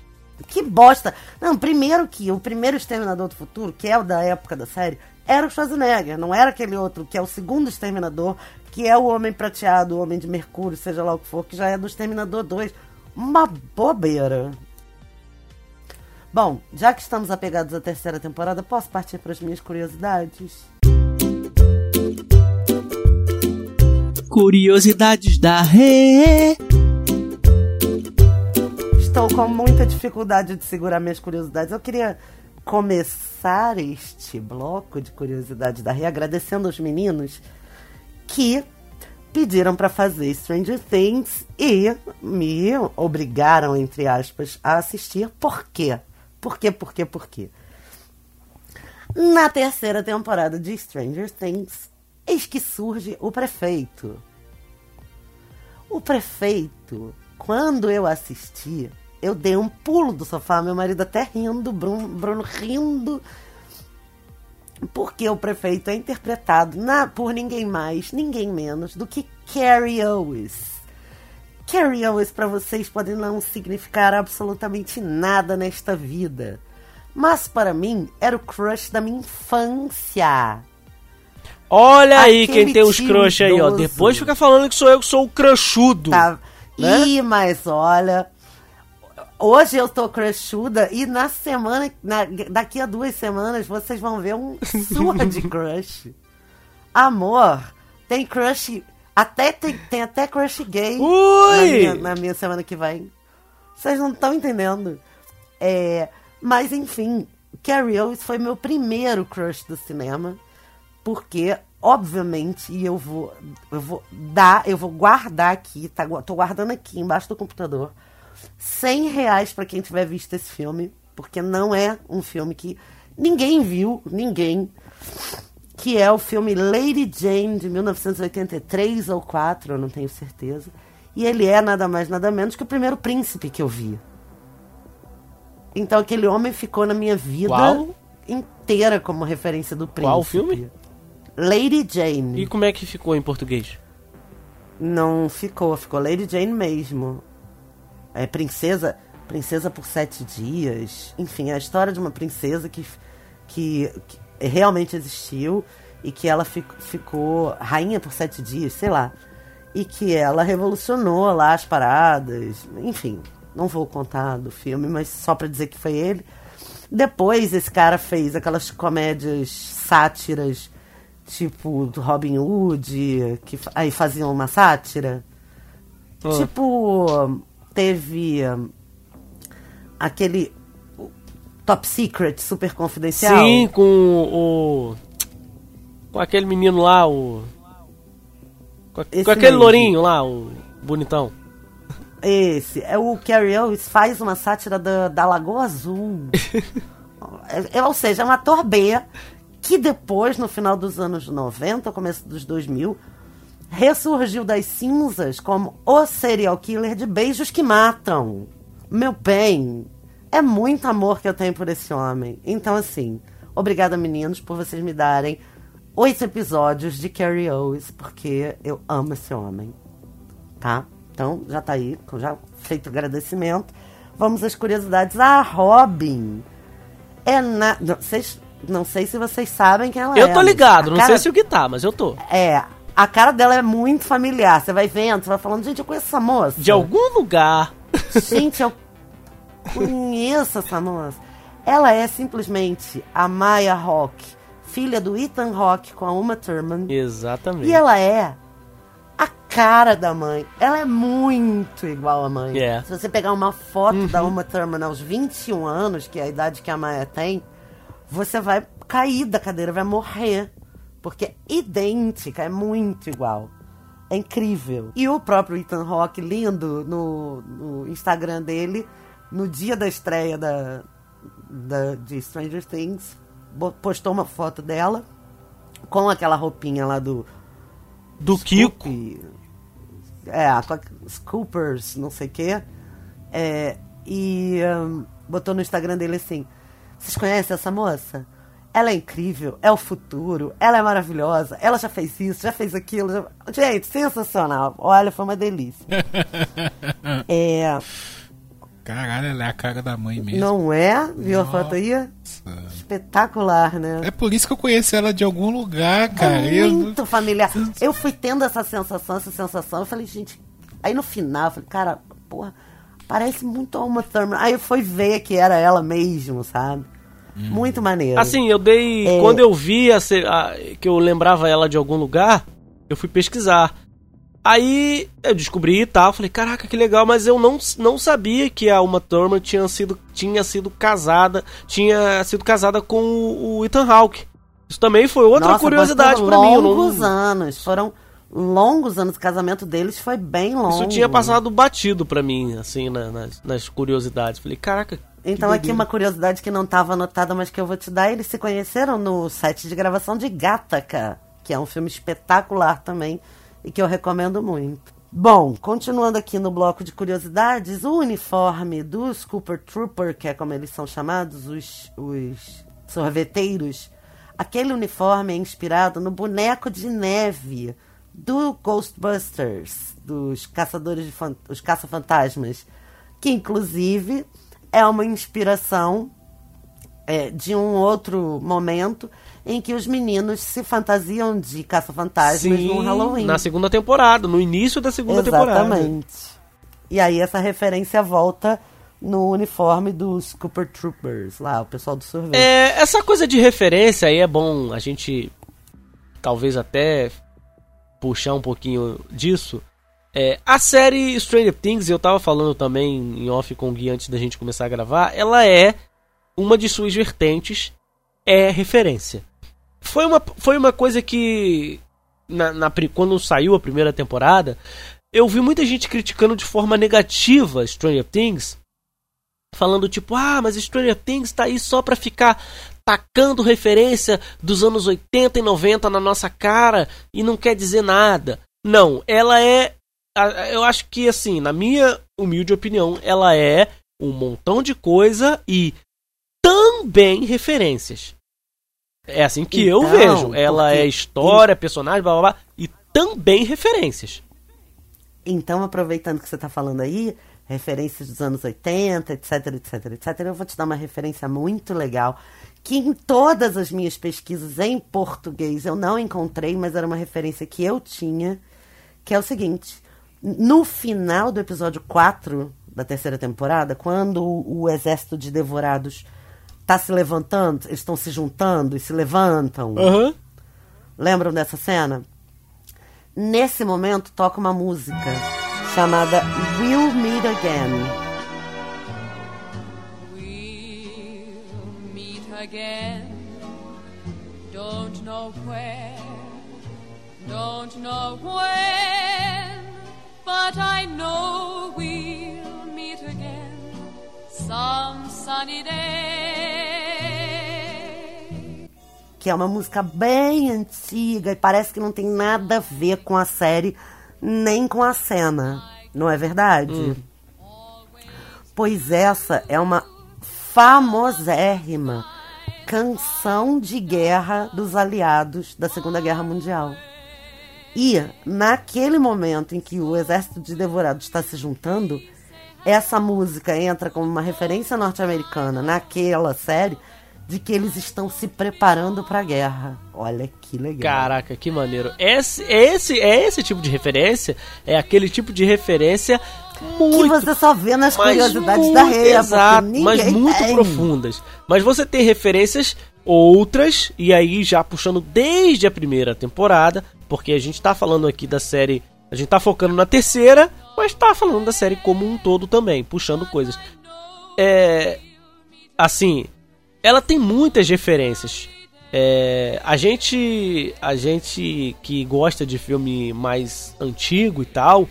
B: Que bosta! Não, primeiro que o primeiro Exterminador do Futuro, que é o da época da série, era o Schwarzenegger, não era aquele outro, que é o segundo Exterminador, que é o Homem Prateado, o Homem de Mercúrio, seja lá o que for, que já é do Exterminador 2. Uma bobeira. Bom, já que estamos apegados à terceira temporada, posso partir para as minhas curiosidades?
G: Curiosidades da Rê.
B: Estou com muita dificuldade de segurar minhas curiosidades. Eu queria começar este bloco de curiosidades da Rê agradecendo aos meninos que pediram para fazer Stranger Things e me obrigaram, entre aspas, a assistir. Por quê? Por quê, por quê, por quê? Na terceira temporada de Stranger Things, eis que surge o prefeito. O prefeito, quando eu assisti, eu dei um pulo do sofá, meu marido até rindo, Bruno, Bruno rindo, porque o prefeito é interpretado na- por ninguém mais, ninguém menos do que Carrie Owens. Carrie Owens para vocês pode não significar absolutamente nada nesta vida, mas para mim era o crush da minha infância.
D: Olha aí
B: Aquele
D: quem tem os crush aí, ó. Depois fica falando que sou eu que sou o crushudo.
B: Tá.
D: Né?
B: Ih, mas olha. Hoje eu tô crushuda e na semana. na- daqui a duas semanas vocês vão ver um surra de <laughs> crush. Amor, tem crush. Até tem, tem até crush gay na minha, na minha semana que vem. Vocês não estão entendendo. É, mas enfim, Carrie Owens foi meu primeiro crush do cinema. Porque, obviamente, e eu vou, eu vou dar, eu vou guardar aqui, tá, tô guardando aqui embaixo do computador, 100 reais pra quem tiver visto esse filme, porque não é um filme que ninguém viu, ninguém, que é o filme Lady Jane de 1983 ou 4, eu não tenho certeza. E ele é nada mais nada menos que o primeiro príncipe que eu vi. Então aquele homem ficou na minha vida
D: Qual?
B: inteira como referência do príncipe.
D: Qual filme?
B: Lady Jane.
D: E como é que ficou em português?
B: Não ficou, ficou Lady Jane mesmo. É princesa, princesa por sete dias. Enfim, é a história de uma princesa que, que, que realmente existiu e que ela fic- ficou rainha por sete dias, sei lá. E que ela revolucionou lá as paradas. Enfim, não vou contar do filme, mas só pra dizer que foi ele. Depois esse cara fez aquelas comédias sátiras, tipo do Robin Hood, que aí faziam uma sátira.
D: Ah.
B: Tipo, teve hum, aquele Top Secret, super confidencial.
D: Sim, com o. Com aquele menino lá, o. Com, a- com aquele lourinho lá, o bonitão.
B: Esse. É o Carrie Owens faz uma sátira da, da Lagoa Azul. <laughs> é, é, ou seja, é um ator B que depois, no final dos anos 90, começo dos 2000, ressurgiu das cinzas como o serial killer de beijos que matam. Meu bem, é muito amor que eu tenho por esse homem. Então, assim, obrigada, meninos, por vocês me darem oito episódios de Carrie Owens, porque eu amo esse homem tá? Então, já tá aí, já feito o agradecimento. Vamos às curiosidades. A Robin é na... Vocês... não sei se vocês sabem quem ela é.
D: Eu tô ligado, não
B: cara-
D: sei se o que tá, mas eu tô.
B: É, a cara dela é muito familiar. Você vai vendo, você vai falando, gente, eu conheço essa moça.
D: De algum lugar.
B: Gente, eu conheço essa moça. Ela é simplesmente a Maya Rock, filha do Ethan Rock com a Uma Thurman.
D: Exatamente.
B: E ela é a cara da mãe. Ela é muito igual à mãe.
D: É.
B: Se você pegar uma foto da Uma Thurman aos 21 anos, que é a idade que a Maia tem, você vai cair da cadeira, vai morrer. Porque é idêntica, é muito igual. É incrível. E o próprio Ethan Rock, lindo, no, no Instagram dele, no dia da estreia da, da, de Stranger Things, postou uma foto dela com aquela roupinha lá do,
D: Do Kiko.
B: Scoop, É, com a- Scoopers, não sei o quê. É, e hum, botou no Instagram dele assim: Vocês conhecem essa moça? Ela é incrível, é o futuro, ela é maravilhosa, ela já fez isso, já fez aquilo. já- Gente, sensacional. Olha, foi uma delícia. <laughs> é,
C: Caralho, ela é a cara da mãe mesmo.
B: não é? Viu a
C: Nossa.
B: foto aí? Espetacular, né?
C: É por isso que eu conheci ela de algum lugar, cara.
B: É
C: Eu-
B: muito familiar. Eu fui tendo essa sensação, essa sensação. Eu falei, gente. Aí no final, eu falei, cara, porra, parece muito a Uma Thurman. Aí eu fui ver que era ela mesmo, sabe? Muito maneiro.
D: Assim, eu dei.
B: É.
D: Quando eu vi a a- que eu lembrava ela de algum lugar, eu fui pesquisar. Aí eu descobri e tal, falei, caraca, que legal, mas eu não, não sabia que a Uma Thurman tinha sido, tinha sido casada, tinha sido casada com o, o Ethan Hawke. Isso também foi outra
B: Nossa,
D: curiosidade
B: foram
D: mim. não-
B: Longos anos. Foram longos anos. O casamento deles foi bem longo.
D: isso tinha passado batido pra mim, assim, na- nas, nas curiosidades. Falei, caraca.
B: Então aqui uma curiosidade que não estava anotada, mas que eu vou te dar. Eles se conheceram no set de gravação de Gattaca, que é um filme espetacular também e que eu recomendo muito. Bom, continuando aqui no bloco de curiosidades, o uniforme dos Cooper Trooper, que é como eles são chamados, os, os sorveteiros, aquele uniforme é inspirado no boneco de neve do Ghostbusters, dos caçadores de os caça-fantasmas, que inclusive é uma inspiração é, de um outro momento em que os meninos se fantasiam de caça-fantasmas no Halloween.
D: na segunda temporada, no início da segunda temporada.
B: Exatamente. E aí essa referência volta no uniforme dos Cooper Troopers, lá, o pessoal do sorvete.
D: É, essa coisa de referência aí é bom a gente talvez até puxar um pouquinho disso. É, a série Stranger Things, eu tava falando também em off com o Gui antes da gente começar a gravar, ela é uma de suas vertentes é referência. Foi uma, foi uma coisa que na, na quando saiu a primeira temporada, eu vi muita gente criticando de forma negativa Stranger Things, falando tipo, ah, mas Stranger Things tá aí só pra ficar tacando referência dos anos 80 e 90 na nossa cara e não quer dizer nada. Não, ela é. Eu acho que, assim, na minha humilde opinião, ela é um montão de coisa e também referências. É assim que eu
B: Então,
D: vejo. Ela
B: porque-
D: é história, personagem, blá blá blá. E também referências.
B: Então, aproveitando que você está falando aí, referências dos anos 80, etc, etc, etc, eu vou te dar uma referência muito legal, que em todas as minhas pesquisas em português eu não encontrei, mas era uma referência que eu tinha, que é o seguinte: no final do episódio 4 da terceira temporada, quando o, exército de devorados está se levantando, eles estão se juntando e se levantam.
D: Aham.
B: Lembram dessa cena? Nesse momento toca uma música chamada We'll Meet Again.
H: Again. Don't know where, don't know when, but I know we'll meet again some sunny day.
B: Que é uma música bem antiga e parece que não tem nada a ver com a série nem com a cena. Não é verdade? Pois essa é uma famosérrima canção de guerra dos aliados da Segunda Guerra Mundial. E naquele momento em que o exército de devorados está se juntando, essa música entra como uma referência norte-americana naquela série de que eles estão se preparando para a guerra. Olha que legal.
D: Caraca, que maneiro. Esse, esse, é esse tipo de referência, é aquele tipo de referência
B: que
D: muito
B: você só vê nas
D: mas
B: curiosidades
D: muito,
B: da Reia,
D: exato, mas muito
B: tem.
D: profundas. Mas você tem referências outras, e aí já puxando desde a primeira temporada, porque a gente tá falando aqui da série, a gente tá focando na terceira, mas tá falando da série como um todo também, puxando coisas. É. Assim, ela tem muitas referências. É, a gente a gente que gosta de filme mais antigo e tal,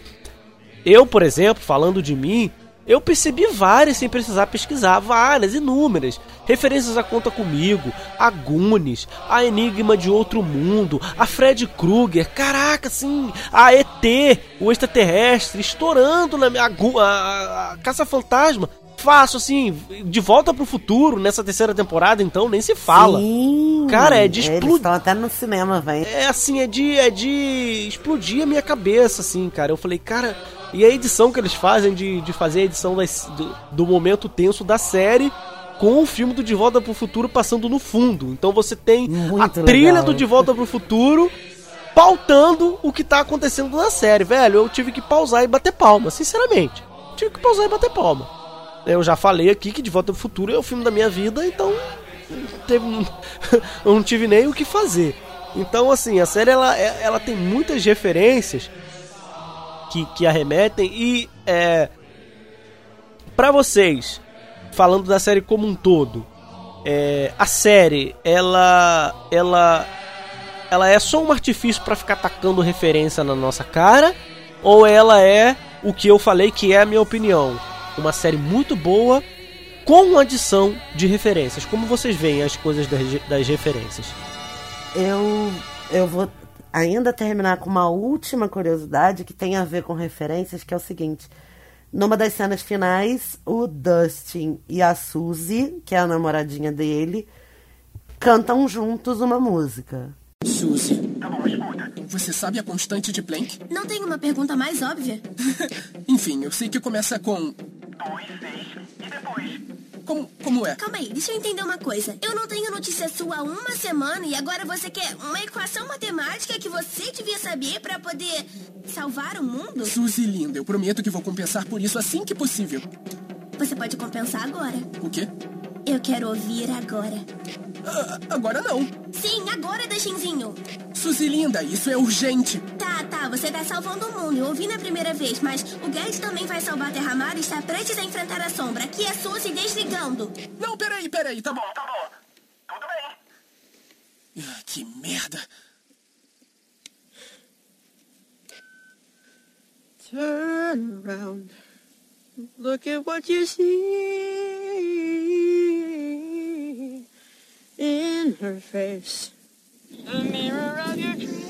D: eu, por exemplo, falando de mim, eu percebi várias sem precisar pesquisar, várias, inúmeras. Referências a Conta Comigo, a Goonies, a Enigma de Outro Mundo, a Fred Krueger, caraca, assim, a ET, o extraterrestre, estourando na minha. A, a, a- Caça-Fantasma. Faço assim, de volta pro futuro nessa terceira temporada, então nem se fala.
B: Sim,
D: Cara, é de explodir.
B: estão até no cinema, velho.
D: É assim, é de, é de explodir a minha cabeça, assim, cara. Eu falei, cara, e a edição que eles fazem de, de fazer a edição das- do, do momento tenso da série com o filme do De Volta pro Futuro passando no fundo. Então você tem
B: Muito
D: a trilha
B: legal.
D: do De Volta pro Futuro pautando o que tá acontecendo na série, velho. Eu tive que pausar e bater palma, sinceramente. Tive que pausar e bater palma. Eu já falei aqui que De Volta pro Futuro é o filme da minha vida, então teve, <laughs> eu não tive nem o que fazer. Então, assim, a série ela, ela tem muitas referências que, que arremetem e é, para vocês, falando da série como um todo, é, a série ela ela ela é só um artifício pra ficar tacando referência na nossa cara ou ela é o que eu falei que é a minha opinião, uma série muito boa com adição de referências. Como vocês veem as coisas das, das referências?
B: Eu, eu vou ainda terminar com uma última curiosidade que tem a ver com referências, que é o seguinte. Numa das cenas finais, o Dustin e a Suzy, que é a namoradinha dele, cantam juntos uma música.
I: Suzy. Você sabe a constante de Planck?
J: Não tem uma pergunta mais óbvia? <laughs>
I: Enfim, eu sei que começa com. Como, como é?
J: Calma aí, deixa eu entender uma coisa. Eu não tenho notícia sua há uma semana e agora você quer uma equação matemática que você devia saber pra poder salvar o mundo?
I: Suzy linda, eu prometo que vou compensar por isso assim que possível.
J: Você pode compensar agora.
I: O quê?
J: Eu quero ouvir agora.
I: Ah, agora não.
J: Sim, agora, Dustinzinho.
I: Suzy linda, isso é urgente.
J: Tá, tá, você tá salvando o mundo. Eu ouvi na primeira vez, mas o Guedes também vai salvar a Terra-Mar e está prestes a enfrentar a sombra. Aqui é Suzy desligando.
I: Não, peraí, peraí, tá bom, tá bom. Tudo bem. Ah, que merda.
K: Turn around. Look at what you see in her face. The mirror of your dreams.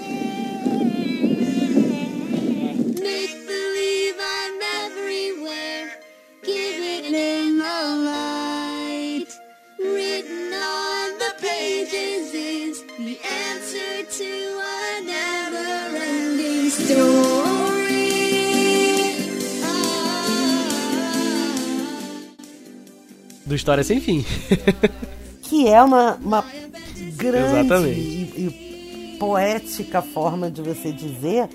D: Do História Sem Fim.
B: que é uma, uma grande e, e poética forma de você dizer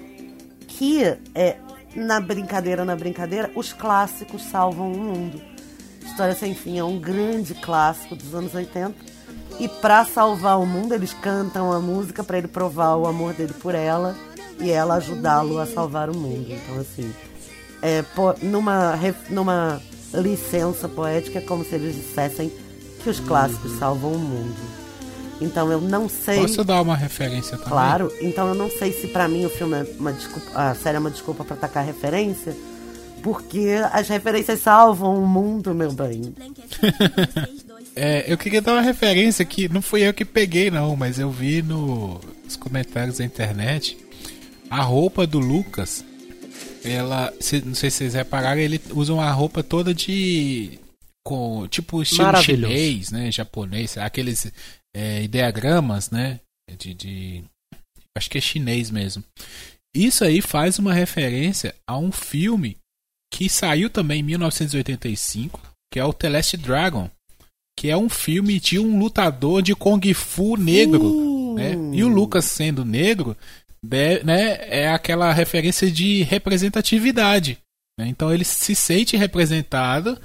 B: que é na brincadeira, na brincadeira, os clássicos salvam o mundo. História Sem Fim é um grande clássico dos anos 80 e pra salvar o mundo eles cantam a música pra ele provar o amor dele por ela e ela ajudá-lo a salvar o mundo. Então assim, é, numa, numa licença poética é como se eles dissessem que os clássicos salvam o mundo. Então eu não sei.
C: Posso dar uma referência também?
B: Claro, então eu não sei se pra mim o filme é uma desculpa, a série é uma desculpa pra atacar referência, porque as referências salvam o mundo, meu bem. <laughs>
C: É, eu queria dar uma referência que não fui eu que peguei, não, mas eu vi no- nos comentários da internet. A roupa do Lucas, ela. se- não sei se vocês repararam, ele usa uma roupa toda de. com tipo estilo chinês, né? Japonês, aqueles é, ideogramas, né? De, de. Acho que é chinês mesmo. Isso aí faz uma referência a um filme que saiu também em 1985, que é o The Last Dragon que é um filme de um lutador de Kung Fu negro. Né? E o Lucas sendo negro de- né, é aquela referência de representatividade. né? Então ele se sente representado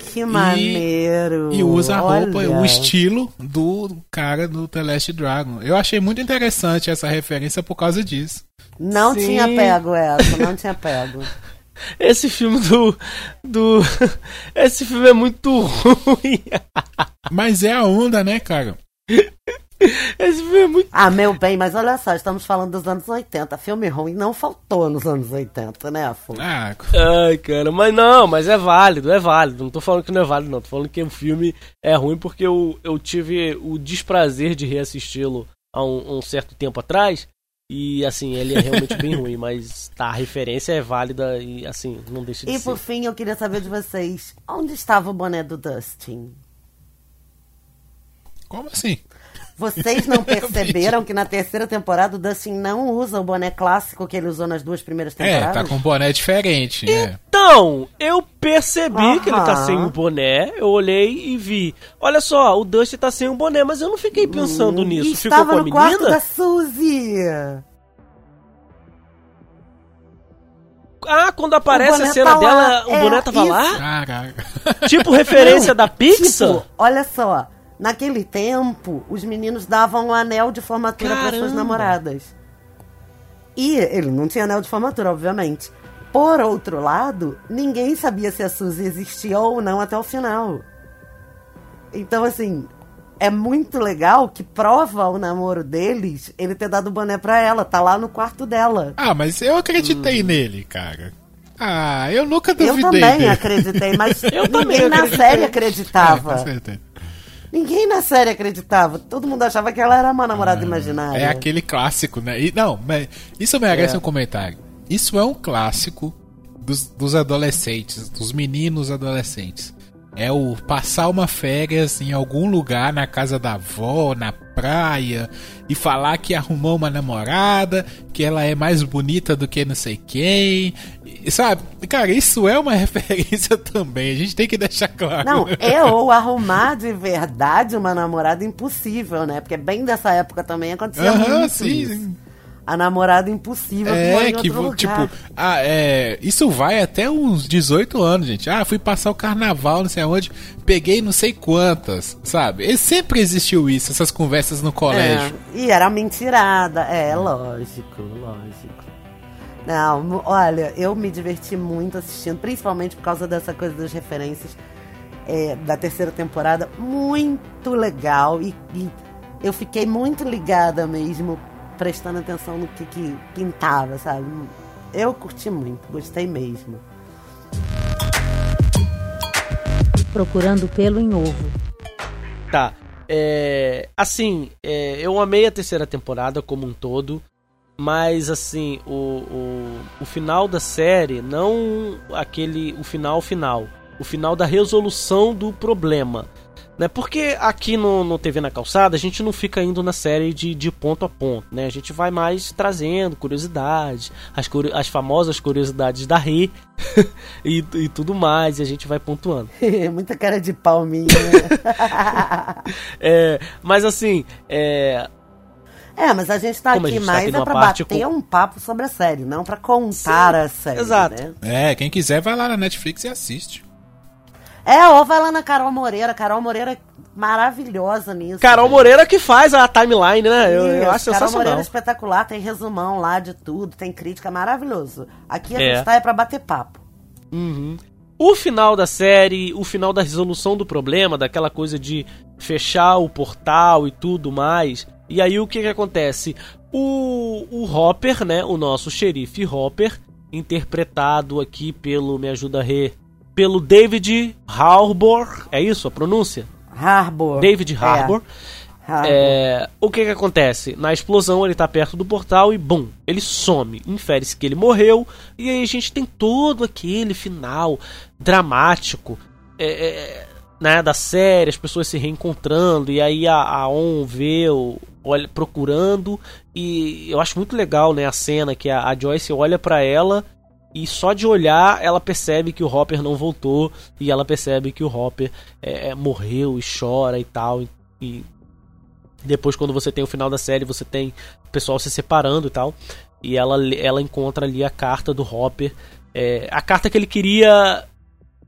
B: Que maneiro!
C: e usa a roupa,
B: Olha.
C: o estilo do cara do The Last Dragon. Eu achei muito interessante essa referência por causa disso.
B: Não
D: Sim.
B: tinha pego essa, não tinha pego. <laughs>
D: Esse filme do. do. <laughs> Esse filme é muito <laughs> ruim.
C: Mas é a onda, né, cara? <laughs>
D: Esse filme é muito.
B: Ah, meu bem, mas olha só, estamos falando dos anos 80. Filme ruim não faltou nos anos 80, né, Afonso?
C: Ah,
D: Ai, cara, mas não, mas é válido, é válido. Não tô falando que não é válido, não. Tô falando que o filme é ruim porque eu, eu tive o desprazer de reassisti-lo há um, um certo tempo atrás. E assim, ele é realmente bem ruim, <laughs> mas tá, a referência é válida e assim, não deixa de
B: E
D: ser.
B: por fim, eu queria saber de vocês, onde estava o boné do Dustin?
C: como assim?
B: Vocês não <laughs> perceberam que na terceira temporada o Dustin não usa o boné clássico que ele usou nas duas primeiras
C: É,
B: temporadas?
C: tá com um boné diferente, né?
D: Então, eu percebi que ele tá sem o boné, eu olhei e vi. Olha só, o Dusty tá sem o boné, mas eu não fiquei pensando
B: Hum,
D: nisso. Ficou
B: estava
D: com a
B: no quarto
D: menina?
B: da Suzy.
D: Ah, quando aparece a cena
B: tá lá.
D: dela, o
B: É,
D: boné tava
B: isso.
D: lá?
C: Caraca.
D: Tipo referência da Pixar?
B: Tipo, olha só, naquele tempo, os meninos davam um anel de formatura para suas namoradas. E ele não tinha anel de formatura, obviamente. Por outro lado, ninguém sabia se a Suzy existia ou não até o final. Então, assim, é muito legal que prova o namoro deles ele ter dado o boné pra ela. Tá lá no quarto dela.
C: Ah, mas eu acreditei nele, cara. Ah, eu nunca
B: Eu
C: duvidei
B: também
C: dele.
B: acreditei, mas <laughs>
D: Eu também
B: na
D: acreditei.
B: série
C: É,
B: acreditava.
C: com certeza.
B: Ninguém na série acreditava. Todo mundo achava que ela era uma namorada imaginária.
C: É aquele clássico, né? E, não, mas isso merece
B: É.
C: um comentário. Isso é um clássico dos, dos adolescentes, dos meninos adolescentes. É o passar uma férias em algum lugar na casa da avó, na praia, e falar que arrumou uma namorada, que ela é mais bonita do que não sei quem. E, sabe? Cara, isso é uma <laughs> referência também. A gente tem que deixar claro.
B: Não, <laughs> é ou arrumar de verdade uma namorada impossível, né? Porque bem dessa época também acontecia
C: Aham,
B: muito
C: sim,
B: isso. A namorada impossível que
C: É, que,
B: lugar.
C: tipo, ah, é, isso vai até uns 18 anos, gente. Ah, fui passar o carnaval, não sei aonde, peguei não sei quantas, sabe? E sempre existiu isso, essas conversas no colégio.
B: É, e era mentirada. É, lógico, lógico. Não, olha, eu me diverti muito assistindo, principalmente por causa dessa coisa das referências é, da terceira temporada. Muito legal. E, e eu fiquei muito ligada mesmo, prestando atenção no que, que pintava, sabe? Eu curti muito, gostei mesmo.
F: Procurando pelo em ovo.
D: Tá. É, assim, é, eu amei a terceira temporada como um todo, mas assim, o, o, o final da série, não aquele. o final final, o final da resolução do problema. Né? Porque aqui no, no TV na Calçada a gente não fica indo na série de, de ponto a ponto, né? A gente vai mais trazendo curiosidades, as, as famosas curiosidades da Rê <laughs> e, e tudo mais, e a gente vai pontuando. <laughs>
B: Muita cara de palminha. <laughs>
D: É, mas assim, é,
B: é, mas a gente tá
D: Como
B: aqui
D: gente tá
B: mais
D: aqui
B: é pra bater
D: com-
B: um papo sobre a série, não pra contar a série.
D: exato.
B: Né?
C: É, quem quiser vai lá na Netflix e assiste.
B: É, ou vai lá na Carol Moreira. Carol Moreira é maravilhosa nisso.
D: Carol
B: gente.
D: Moreira que faz a timeline, né? Eu, eu
B: Isso,
D: acho
B: Carol Moreira
D: sensacional.
B: é espetacular, tem resumão lá de tudo, tem crítica maravilhoso. Aqui a
D: É.
B: gente tá é pra bater papo.
D: Uhum. O final da série, o final da resolução do problema, daquela coisa de fechar o portal e tudo mais. E aí o que que acontece? O, o Hopper, né? O nosso xerife Hopper, interpretado aqui pelo, me ajuda a re, pelo David Harbour, é isso a pronúncia?
B: Harbour.
D: David
B: É.
D: Harbour.
B: Harbour.
D: É, o que que acontece? Na explosão ele tá perto do portal e bum, ele some. Infere-se que ele morreu e aí a gente tem todo aquele final dramático é, é, né, da série, as pessoas se reencontrando e aí a, a On vê o, olha, procurando e eu acho muito legal né, a cena que a, a Joyce olha pra ela e só de olhar ela percebe que o Hopper não voltou e ela percebe que o Hopper é, morreu e chora e tal. E depois, quando você tem o final da série, você tem o pessoal se separando e tal. E ela, ela encontra ali a carta do Hopper. é, a carta que ele queria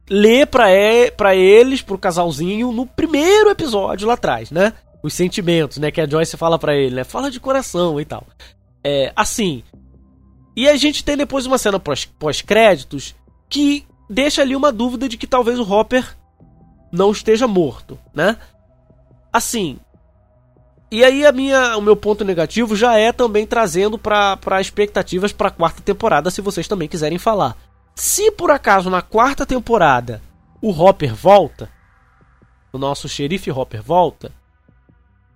D: ler pra, e, pra eles, pro casalzinho, no primeiro episódio lá atrás, né? Os sentimentos, né? Que a Joyce fala pra ele, né? Fala de coração e tal. É, assim. E a gente tem depois uma cena pós- pós-créditos que deixa ali uma dúvida de que talvez o Hopper não esteja morto, né? Assim. E aí a minha, o meu ponto negativo já é também trazendo para expectativas para a quarta temporada, se vocês também quiserem falar. Se por acaso na quarta temporada o Hopper volta, o nosso xerife Hopper volta,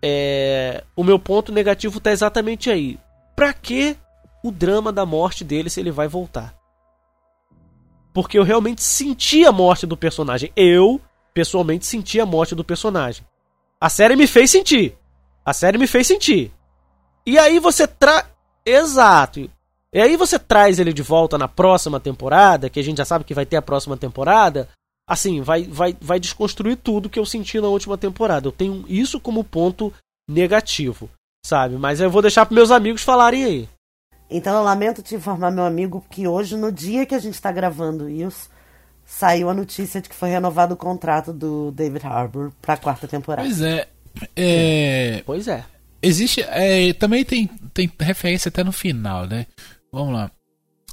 D: é, o meu ponto negativo tá exatamente aí. Pra que o drama da morte dele se ele vai voltar? Porque eu realmente senti a morte do personagem. Eu, pessoalmente, senti a morte do personagem. A série me fez sentir. A série me fez sentir. E aí você traz. Exato. E aí você traz ele de volta na próxima temporada, que a gente já sabe que vai ter a próxima temporada. Assim, vai, vai, vai desconstruir tudo que eu senti na última temporada. Eu tenho isso como ponto negativo, sabe? Mas eu vou deixar para meus amigos falarem aí.
B: Então eu lamento te informar, meu amigo, que hoje, no dia que a gente tá gravando isso, saiu a notícia de que foi renovado o contrato do David Harbour pra quarta temporada.
C: Pois é. é
D: Pois é.
C: existe. é, também tem, tem referência até no final, né? Vamos lá.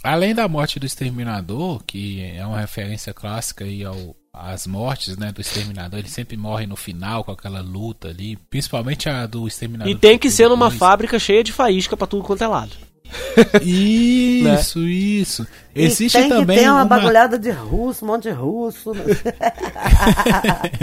C: Além da morte do Exterminador, que é uma referência clássica aí ao, às mortes né, do Exterminador, ele sempre morre no final com aquela luta ali, principalmente a do Exterminador.
D: E tem que ser numa fábrica cheia de faísca pra tudo quanto é lado.
C: Isso, isso. Existe
B: tem
C: também
B: ter uma,
C: uma-
B: bagulhada de russo, um monte de russo. né? <laughs>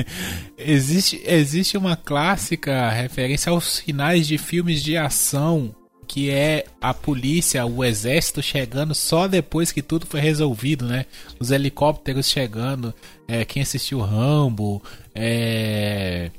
C: existe, existe uma clássica referência aos finais de filmes de ação que é a polícia, o exército chegando só depois que tudo foi resolvido, né? Os helicópteros chegando, é, quem assistiu Rambo, é,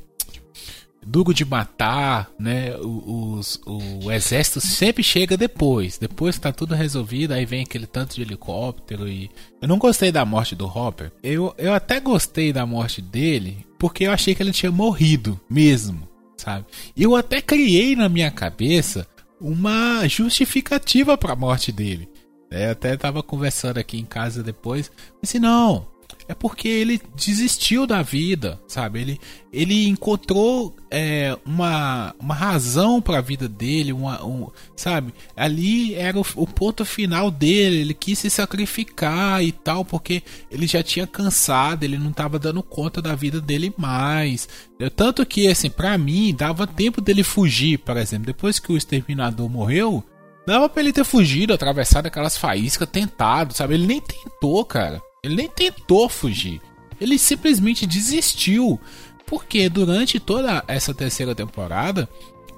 C: Duro de Matar, né? O, os- o exército sempre chega depois, depois que tá tudo resolvido, aí vem aquele tanto de helicóptero e eu não gostei da morte do Hopper. Eu, eu até gostei da morte dele porque eu achei que ele tinha morrido mesmo, sabe? Eu até criei na minha cabeça uma justificativa para a morte dele. É, Eu até tava conversando aqui em casa depois, disse não, é porque ele desistiu da vida, sabe? Ele, ele encontrou é, uma, uma razão para a vida dele, uma, um, sabe? Ali era o, o ponto final dele. Ele quis se sacrificar e tal, porque ele já tinha cansado, ele não estava dando conta da vida dele mais. Tanto que, assim, para mim, dava tempo dele fugir, por exemplo. Depois que o exterminador morreu, Dava pra ele ter fugido, atravessado aquelas faíscas, tentado, sabe? Ele nem tentou, cara. Ele nem tentou fugir. Ele simplesmente desistiu. Porque durante toda essa terceira temporada,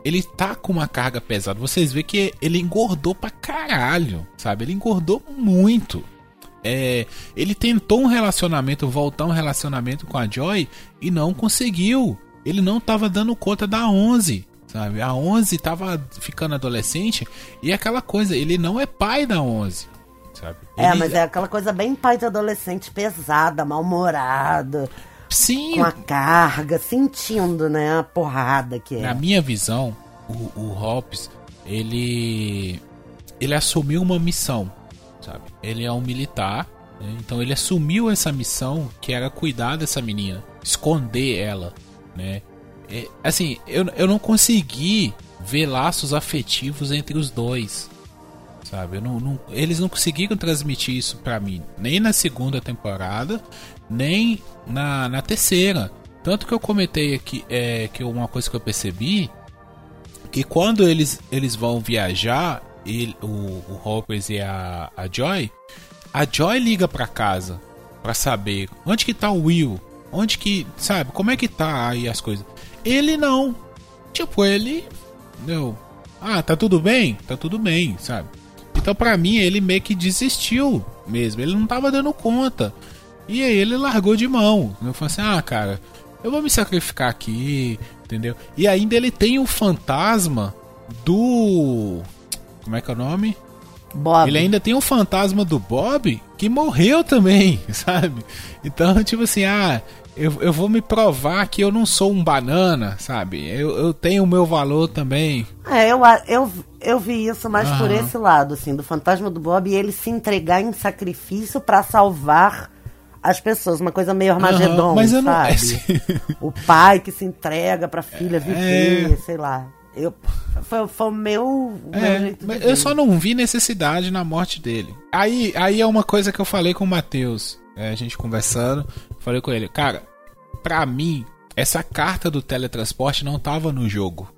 C: ele tá com uma carga pesada. Vocês vê que ele engordou pra caralho, sabe? Ele engordou muito. É, ele tentou um relacionamento, voltar um relacionamento com a Joy e não conseguiu. Ele não tava dando conta da 11, sabe? A 11 tava ficando adolescente e aquela coisa, ele não é pai da 11, sabe?
B: É,
C: Ele-
B: mas é aquela coisa bem pai de adolescente pesada, mal-humorada.
C: Sim.
B: Com a carga, sentindo, né, a porrada que é.
C: Na minha visão, o, o Hobbes, ele ele assumiu uma missão, sabe? Ele é um militar, né? então ele assumiu essa missão que era cuidar dessa menina, esconder ela, né? É, assim, eu, eu não consegui ver laços afetivos entre os dois, sabe? Não, não- eles não conseguiram transmitir isso pra mim, nem na segunda temporada, nem na, na terceira. Tanto que eu comentei aqui é, que uma coisa que eu percebi que quando eles, eles vão viajar, ele, o, o Hoppers e a, a Joy, a Joy liga pra casa pra saber onde que tá o Will, onde que, sabe, como é que tá aí as coisas. Ele não. Tipo, ele deu, ah, tá tudo bem? Tá tudo bem, sabe? Então pra mim ele meio que desistiu mesmo, ele não tava dando conta. E aí ele largou de mão. Eu falei assim: "Ah, cara, eu vou me sacrificar aqui", entendeu? E ainda ele tem o fantasma do como é que é o nome?
B: Bob.
C: Ele ainda tem o fantasma do Bob que morreu também, <laughs> sabe? Então, tipo assim, ah, eu, eu vou me provar que eu não sou um banana, sabe? Eu, eu tenho o meu valor também.
B: É, eu, eu, eu vi isso mais por
C: Aham.
B: esse lado, assim, do fantasma do Bob e ele se entregar em sacrifício pra salvar as pessoas. Uma coisa meio Armagedon,
C: Aham, mas eu não-
B: sabe? <laughs> o pai que se entrega pra filha viver, sei lá. Eu, foi, foi o meu, o meu
C: É,
B: jeito
C: mas
B: ver.
C: eu só não vi necessidade na morte dele. Aí, aí é uma coisa que eu falei com o Matheus, é, a gente conversando, falei com ele, cara, pra mim, essa carta do teletransporte não tava no jogo,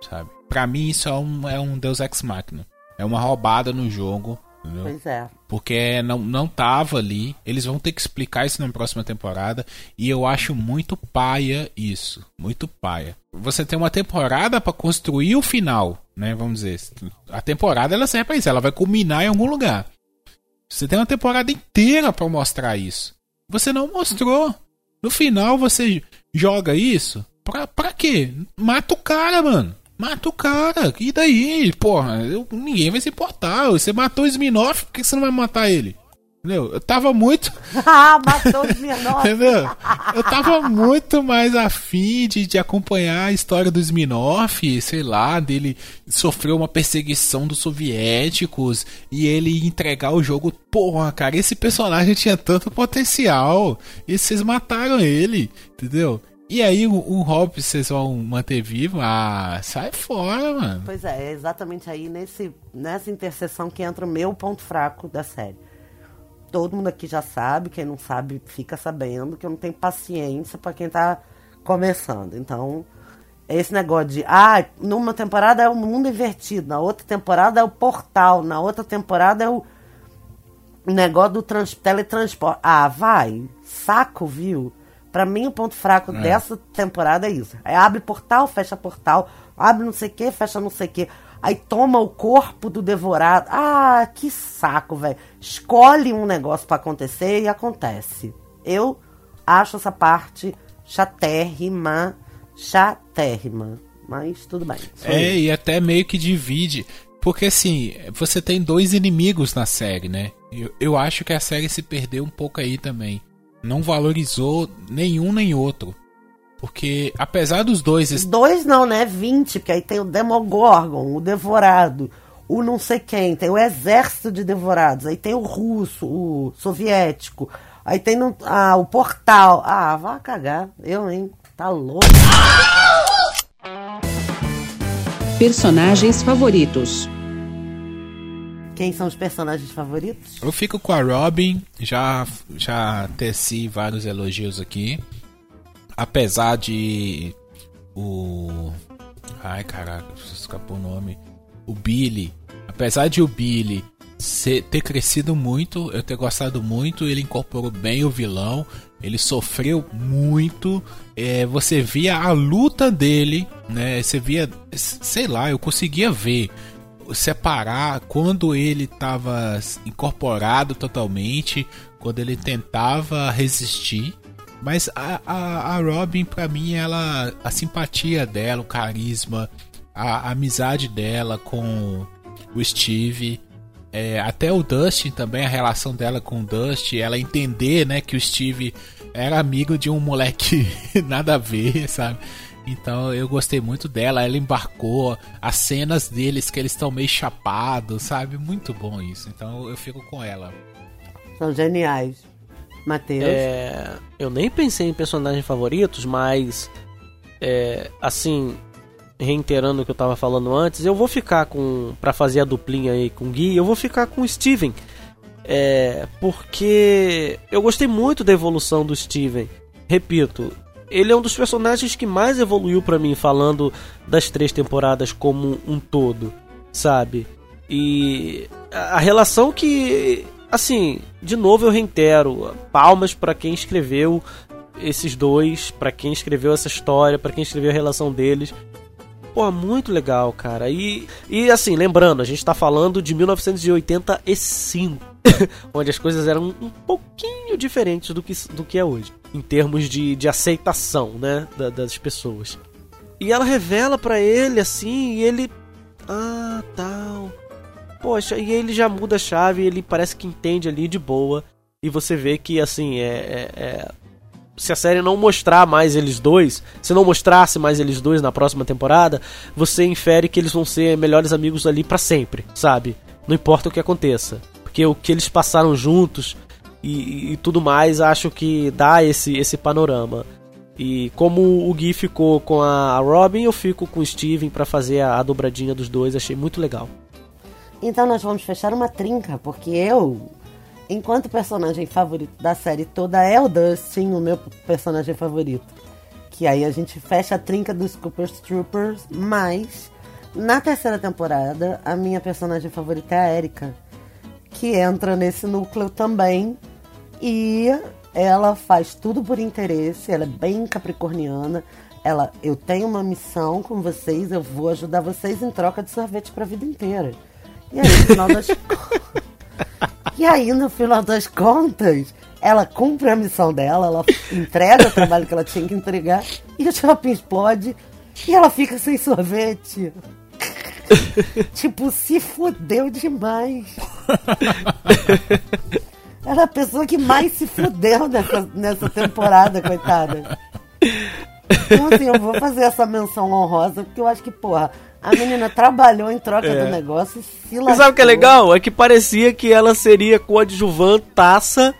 C: sabe? Pra mim isso é um, é um Deus Ex Machina. É uma roubada no jogo, entendeu?
B: Pois é.
C: Porque não, não tava ali. Eles vão ter que explicar isso na próxima temporada. E eu acho muito paia isso. Muito paia. Você tem uma temporada pra construir o final, né? Vamos dizer. A temporada ela serve pra isso. Ela vai culminar em algum lugar. Você tem uma temporada inteira pra mostrar isso. Você não mostrou. No final você joga isso. Pra, pra quê? Mata o cara, mano. Mata o cara. E daí? Porra, eu- ninguém vai se importar. Você matou o Sminoff, por que você não vai matar ele? Entendeu? Eu tava muito. <laughs>
B: ah, matou os menores.
C: Entendeu? Eu tava muito mais afim de, de acompanhar a história do Sminoff, sei lá, dele sofrer uma perseguição dos soviéticos e ele entregar o jogo. Porra, cara, esse personagem tinha tanto potencial e vocês mataram ele, entendeu? E aí o, o Hobbs vocês vão manter vivo? Ah, sai fora, mano.
B: Pois é, é exatamente aí nesse, nessa interseção que entra o meu ponto fraco da série. Todo mundo aqui já sabe, quem não sabe fica sabendo que eu não tenho paciência pra quem tá começando. Então, esse negócio de, ah, numa temporada é o mundo invertido, na outra temporada é o portal, na outra temporada é o negócio do trans, teletransporte. Ah, vai, saco, viu? Pra mim, o ponto fraco
C: É.
B: dessa temporada é isso. É abre portal, fecha portal, abre não sei o que, fecha não sei o que. Aí toma o corpo do devorado. Ah, que saco, velho. Escolhe um negócio pra acontecer e acontece. Eu acho essa parte chatérrima, chatérrima. Mas tudo bem.
C: É, e até meio que divide. Porque assim, você tem dois inimigos na série, né? Eu, eu acho que a série se perdeu um pouco aí também. Não valorizou nenhum nem outro. Porque apesar dos dois.
B: Dois não, né? 20, porque aí tem o Demogorgon, o Devorado, o não sei quem, tem o exército de devorados, aí tem o russo, o soviético, aí tem no- ah, o portal. Ah, vá cagar. Eu, hein? Tá louco.
E: Personagens favoritos.
B: Quem são os personagens favoritos?
C: Eu fico com a Robin, já, já teci vários elogios aqui. Apesar de. O. Ai caraca, escapou o nome. O Billy. Apesar de o Billy ser- ter crescido muito, eu ter gostado muito, ele incorporou bem o vilão. Ele sofreu muito. é, você via a luta dele, né? Você via. Sei lá, eu conseguia ver separar quando ele estava incorporado totalmente, quando ele tentava resistir. Mas a, a, a Robin, pra mim, ela. A simpatia dela, o carisma, a, a amizade dela com o Steve. É, até o Dustin também, a relação dela com o Dustin, ela entender, né, que o Steve era amigo de um moleque <laughs> nada a ver, sabe? Então eu gostei muito dela, ela embarcou, as cenas deles que eles estão meio chapados, sabe? Muito bom isso. Então eu fico com ela.
B: São geniais. Matheus.
D: É, eu nem pensei em personagens favoritos, mas é, assim, reiterando o que eu tava falando antes, eu vou ficar com para fazer a duplinha aí com o Gui, eu vou ficar com o Steven. É, porque eu gostei muito da evolução do Steven. Repito, ele é um dos personagens que mais evoluiu para mim, falando das três temporadas como um todo, sabe? E a relação que, assim, de novo eu reitero, palmas para quem escreveu esses dois, para quem escreveu essa história, para quem escreveu a relação deles. Pô, muito legal, cara. E, e assim, lembrando, a gente tá falando de 1985, <coughs> onde as coisas eram um pouquinho diferentes do que, do que é hoje, em termos de, de aceitação, né, da, das pessoas. E ela revela para ele assim, e ele. Ah, tal. Poxa, e ele já muda a chave, ele parece que entende ali de boa. E você vê que, assim, é, é, é se a série não mostrar mais eles dois, se não mostrasse mais eles dois na próxima temporada, você infere que eles vão ser melhores amigos ali para sempre, sabe? Não importa o que aconteça. Porque o que eles passaram juntos e, e, tudo mais, acho que dá esse, esse panorama. E como o Gui ficou com a Robin, eu fico com o Steven para fazer a, a dobradinha dos dois, achei muito legal.
B: Então nós vamos fechar uma trinca, porque eu enquanto personagem favorito da série toda é o Dustin, o meu personagem favorito. Que aí a gente fecha a trinca dos Cooper Troopers, mas na terceira temporada a minha personagem favorita é a Erika, que entra nesse núcleo também e ela faz tudo por interesse, ela é bem capricorniana. Ela, eu tenho uma missão com vocês, eu vou ajudar vocês em troca de sorvete para a vida inteira. E aí, no final das <laughs> E aí, no final das contas, ela cumpre a missão dela, ela entrega o trabalho que ela tinha que entregar, e o shopping explode, e ela fica sem sorvete. <laughs> tipo, se fudeu demais. <laughs> Ela é a pessoa que mais se fudeu nessa, nessa temporada, coitada. Então, assim, eu vou fazer essa menção honrosa, porque eu acho que, porra, a menina trabalhou em troca é. do negócio e se
D: lascou. sabe o que é legal? É que parecia que ela seria coadjuvantaça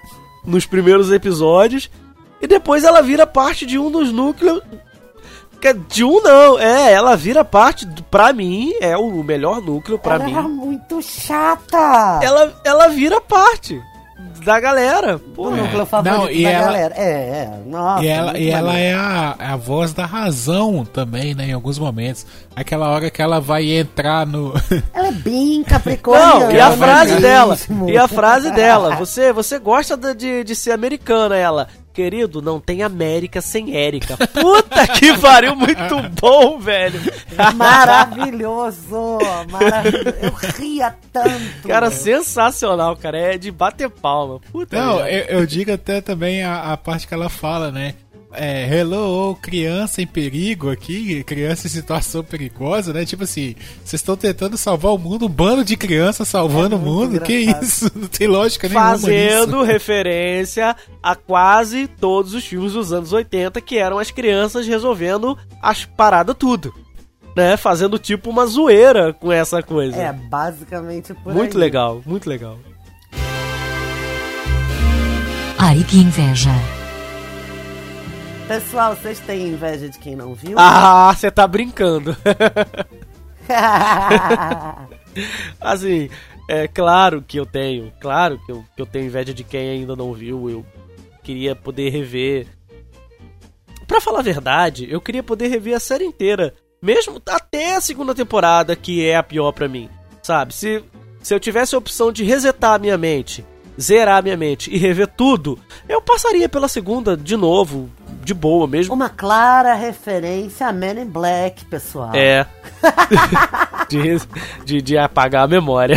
D: nos primeiros episódios e depois ela vira parte de um dos núcleos. De um não, é, ela vira parte, pra mim, é o melhor núcleo pra
B: ela
D: mim.
B: Ela é muito chata!
D: Ela, ela vira parte da galera.
B: Pô, o núcleo favorito Não, e da ela, galera. É, é. Nossa,
C: e ela, e ela é a, a voz da razão também, né? Em alguns momentos. Aquela hora que ela vai entrar no. <laughs>
B: Ela é bem capricorniana.
D: Não, e a frase dela. E a frase dela. Você, você gosta de, de ser americana, ela. Querido, não tem América sem Érica. Puta que pariu, muito bom, velho.
B: Maravilhoso, maravilhoso. Eu ria tanto.
D: Cara, sensacional, cara. É de bater palma. Puta
C: não, eu, eu, digo até também a, a parte que ela fala, né? É, hello, criança em perigo aqui, criança em situação perigosa, né? Tipo assim, vocês estão tentando salvar o mundo, um bando de crianças salvando é o mundo, que isso? <laughs> Não tem lógica nenhuma
D: Fazendo referência a quase todos os filmes dos anos 80, que eram as crianças resolvendo as paradas tudo. Né, fazendo tipo uma zoeira com essa coisa.
B: É, basicamente por
D: Muito
B: aí.
D: legal, muito legal.
E: Ai, que inveja.
B: Pessoal, vocês têm inveja de quem não viu?
D: Ah, você tá brincando. <laughs> assim, é claro que eu tenho, claro que eu, que eu tenho inveja de quem ainda não viu. Eu queria poder rever. Pra falar a verdade, eu queria poder rever a série inteira. Mesmo até a segunda temporada, que é a pior pra mim. Sabe? Se, se eu tivesse a opção de resetar a minha mente, zerar a minha mente e rever tudo, eu passaria pela segunda de novo, de boa mesmo.
B: Uma clara referência a Men in Black, pessoal.
D: É. <laughs> de, de, de apagar a memória.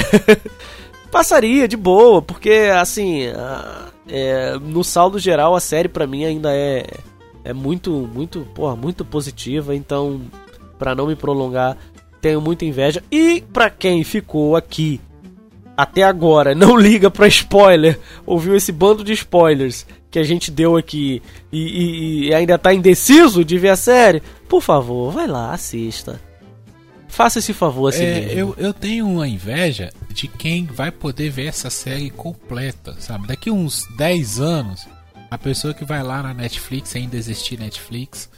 D: <laughs> Passaria de boa, porque assim, é, no saldo geral a série pra mim ainda é é muito, muito, porra, muito positiva, então para não me prolongar, tenho muita inveja. E para quem ficou aqui até agora, não <laughs> liga pra spoiler, ouviu esse bando de spoilers que a gente deu aqui e, e, e ainda tá indeciso de ver a série, por favor, vai lá, assista. Faça esse favor assim
C: É, eu, eu tenho uma inveja de quem vai poder ver essa série completa, sabe? Daqui uns 10 anos, a pessoa que vai lá na Netflix, ainda existir Netflix,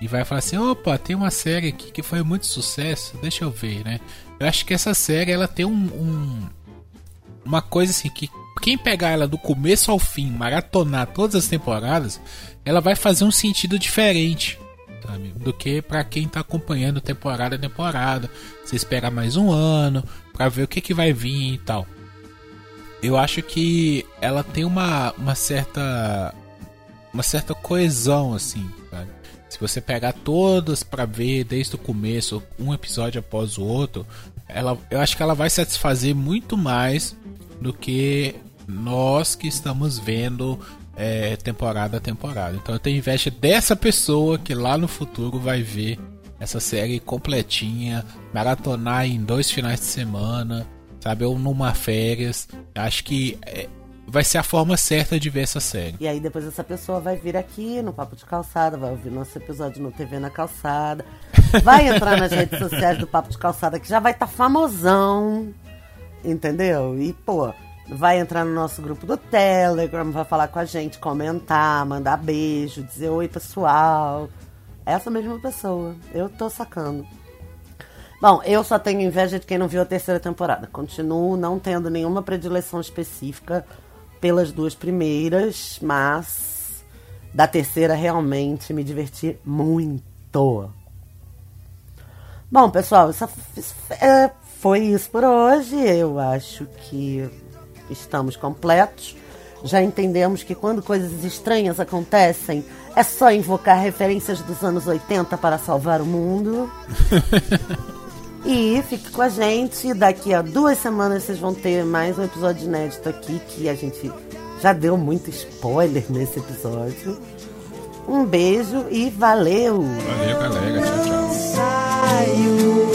C: e vai falar assim: opa, tem uma série aqui que foi muito sucesso, deixa eu ver, né? Eu acho que essa série ela tem um, um- uma coisa assim que quem pegar ela do começo ao fim, maratonar todas as temporadas, ela vai fazer um sentido diferente. sabe? Do que pra quem tá acompanhando temporada a temporada. Você espera mais um ano pra ver o que, que vai vir e tal. Eu acho que ela tem uma, uma certa uma certa coesão assim, sabe? Se você pegar todas pra ver desde o começo, um episódio após o outro, ela, eu acho que ela vai satisfazer muito mais do que nós que estamos vendo é, temporada a temporada. Então eu tenho inveja dessa pessoa que lá no futuro vai ver essa série completinha, maratonar em dois finais de semana, sabe? Ou numa férias. Acho que é, vai ser a forma certa de ver essa série.
B: E aí depois essa pessoa vai vir aqui no Papo de Calçada, vai ouvir nosso episódio no TV na Calçada, vai entrar nas redes sociais do Papo de Calçada, que já vai estar famosão, entendeu? E, pô, vai entrar no nosso grupo do Telegram, vai falar com a gente, comentar, mandar beijo, dizer oi, pessoal. Essa mesma pessoa, eu tô sacando. Bom, eu só tenho inveja de quem não viu a terceira temporada. Continuo não tendo nenhuma predileção específica pelas duas primeiras, mas da terceira realmente me diverti muito. Bom, pessoal, isso é, foi isso por hoje. Eu acho que estamos completos. Já entendemos que quando coisas estranhas acontecem, é só invocar referências dos anos 80 para salvar o mundo. <laughs> E fique com a gente. Daqui a duas semanas vocês vão ter mais um episódio inédito aqui que a gente já deu muito spoiler nesse episódio. Um beijo e valeu!
C: Valeu, galera. Tchau, tchau.